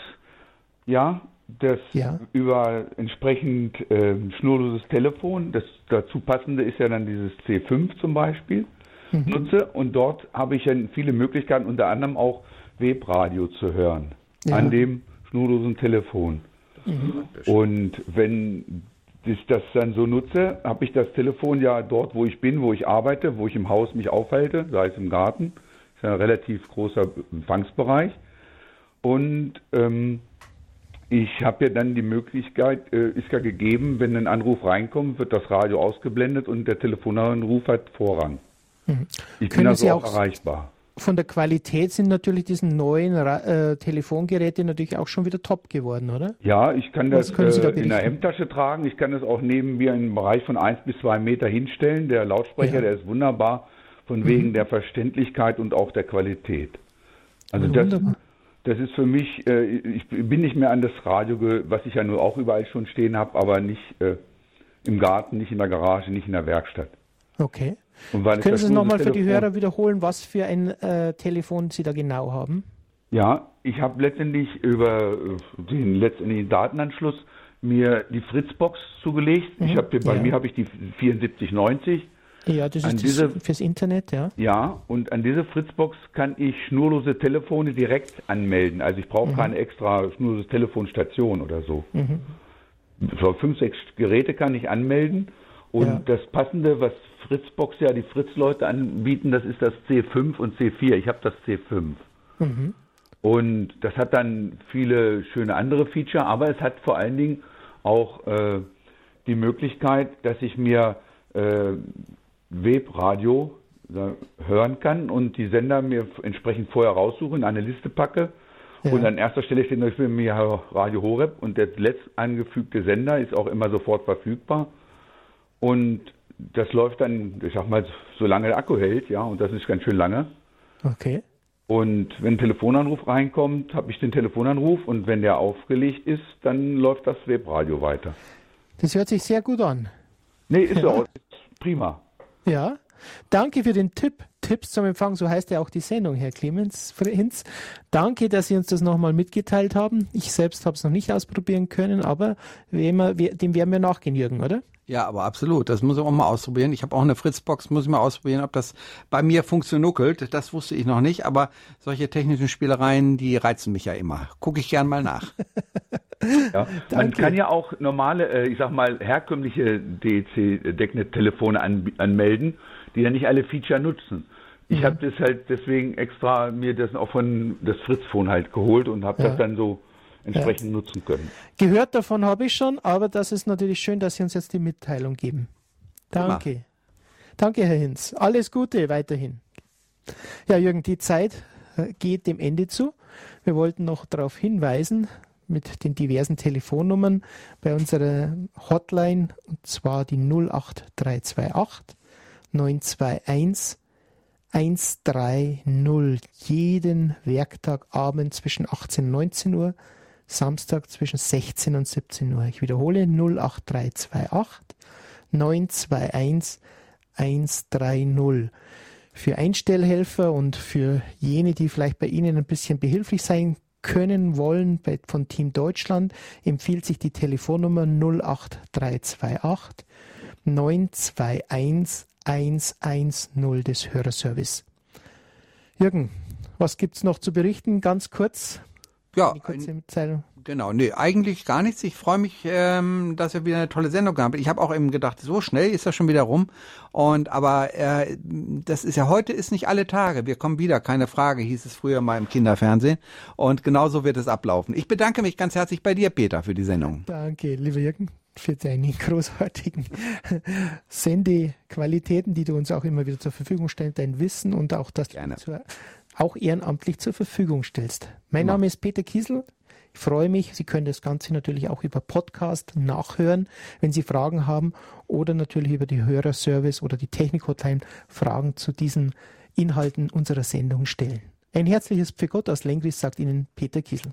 ja, das ja. über entsprechend äh, schnurloses Telefon, das dazu passende ist ja dann dieses C5 zum Beispiel, mhm. nutze und dort habe ich dann viele Möglichkeiten, unter anderem auch Webradio zu hören ja. an dem schnurlosen Telefon. Mhm. Und wenn ich das dann so nutze, habe ich das Telefon ja dort, wo ich bin, wo ich arbeite, wo ich im Haus mich aufhalte, sei es im Garten, ist ja ein relativ großer Empfangsbereich. Und ähm, ich habe ja dann die Möglichkeit, äh, ist ja gegeben, wenn ein Anruf reinkommt, wird das Radio ausgeblendet und der Telefonanruf hat Vorrang. Mhm. Ich Können bin also auch, auch erreichbar von der Qualität sind natürlich diese neuen äh, Telefongeräte natürlich auch schon wieder top geworden, oder? Ja, ich kann das äh, da in der Hemdtasche tragen. Ich kann das auch neben mir im Bereich von eins bis zwei Meter hinstellen. Der Lautsprecher, ja. der ist wunderbar von wegen mhm. der Verständlichkeit und auch der Qualität. Also ja, das, das ist für mich, äh, ich bin nicht mehr an das Radio, was ich ja nur auch überall schon stehen habe, aber nicht äh, im Garten, nicht in der Garage, nicht in der Werkstatt. Okay. Können Sie es nochmal für die Hörer wiederholen, was für ein äh, Telefon Sie da genau haben? Ja, ich habe letztendlich über äh, den letztendlichen Datenanschluss mir die Fritzbox zugelegt. Mhm. Ich habe bei ja. mir habe ich die 7490. Ja, das ist diese, fürs Internet, ja. Ja, und an diese Fritzbox kann ich schnurlose Telefone direkt anmelden. Also ich brauche mhm. keine extra schnurlose Telefonstation oder so. Mhm. So fünf, sechs Geräte kann ich anmelden. Und ja. das Passende, was Fritzbox ja die Fritz-Leute anbieten, das ist das C5 und C4. Ich habe das C5. Mhm. Und das hat dann viele schöne andere Feature, aber es hat vor allen Dingen auch äh, die Möglichkeit, dass ich mir äh, Webradio äh, hören kann und die Sender mir entsprechend vorher raussuchen, in eine Liste packe. Ja. Und an erster Stelle steht natürlich mir Radio Horeb und der letzt angefügte Sender ist auch immer sofort verfügbar. Und das läuft dann, ich sag mal, solange der Akku hält, ja, und das ist ganz schön lange. Okay. Und wenn ein Telefonanruf reinkommt, habe ich den Telefonanruf und wenn der aufgelegt ist, dann läuft das Webradio weiter. Das hört sich sehr gut an. Nee, ist ja. auch prima. Ja. Danke für den Tipp. Tipps zum Empfang, so heißt ja auch die Sendung, Herr Clemens Hinz. Danke, dass Sie uns das nochmal mitgeteilt haben. Ich selbst habe es noch nicht ausprobieren können, aber dem werden wir nachgehen, Jürgen, oder? Ja, aber absolut. Das muss ich auch mal ausprobieren. Ich habe auch eine Fritzbox, muss ich mal ausprobieren, ob das bei mir funktioniert. Das wusste ich noch nicht, aber solche technischen Spielereien, die reizen mich ja immer. Gucke ich gern mal nach. <laughs> ja, man kann ja auch normale, äh, ich sag mal, herkömmliche DEC-Decknet-Telefone an, anmelden, die ja nicht alle Feature nutzen. Ich mhm. habe das halt deswegen extra mir das auch von das Fritz-Phone halt geholt und habe ja. das dann so entsprechend ja. nutzen können. Gehört davon habe ich schon, aber das ist natürlich schön, dass Sie uns jetzt die Mitteilung geben. Danke. Immer. Danke, Herr Hinz. Alles Gute weiterhin. Ja, Jürgen, die Zeit äh, geht dem Ende zu. Wir wollten noch darauf hinweisen, mit den diversen Telefonnummern bei unserer Hotline, und zwar die 08328 921 130 jeden Werktag Abend zwischen 18 und 19 Uhr Samstag zwischen 16 und 17 Uhr. Ich wiederhole 08328 921 130. Für Einstellhelfer und für jene, die vielleicht bei Ihnen ein bisschen behilflich sein können wollen, bei, von Team Deutschland, empfiehlt sich die Telefonnummer 08328 921 110 des Hörerservice. Jürgen, was gibt es noch zu berichten? Ganz kurz. Ja, ein, genau. Nee, eigentlich gar nichts. Ich freue mich, ähm, dass wir wieder eine tolle Sendung haben. Ich habe auch eben gedacht, so schnell ist das schon wieder rum. Und aber äh, das ist ja heute ist nicht alle Tage. Wir kommen wieder, keine Frage, hieß es früher mal im Kinderfernsehen. Und genauso wird es ablaufen. Ich bedanke mich ganz herzlich bei dir, Peter, für die Sendung. Danke, lieber Jürgen. Für deine großartigen <laughs> Sendequalitäten, die du uns auch immer wieder zur Verfügung stellst, dein Wissen und auch, dass Gerne. du auch ehrenamtlich zur Verfügung stellst. Mein ja. Name ist Peter Kiesel. Ich freue mich. Sie können das Ganze natürlich auch über Podcast nachhören, wenn Sie Fragen haben oder natürlich über die Hörerservice oder die Technik-Hotline Fragen zu diesen Inhalten unserer Sendung stellen. Ein herzliches Für Gott aus Lengris sagt Ihnen Peter Kiesel.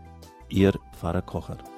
Ihr Pfarrer Kocher.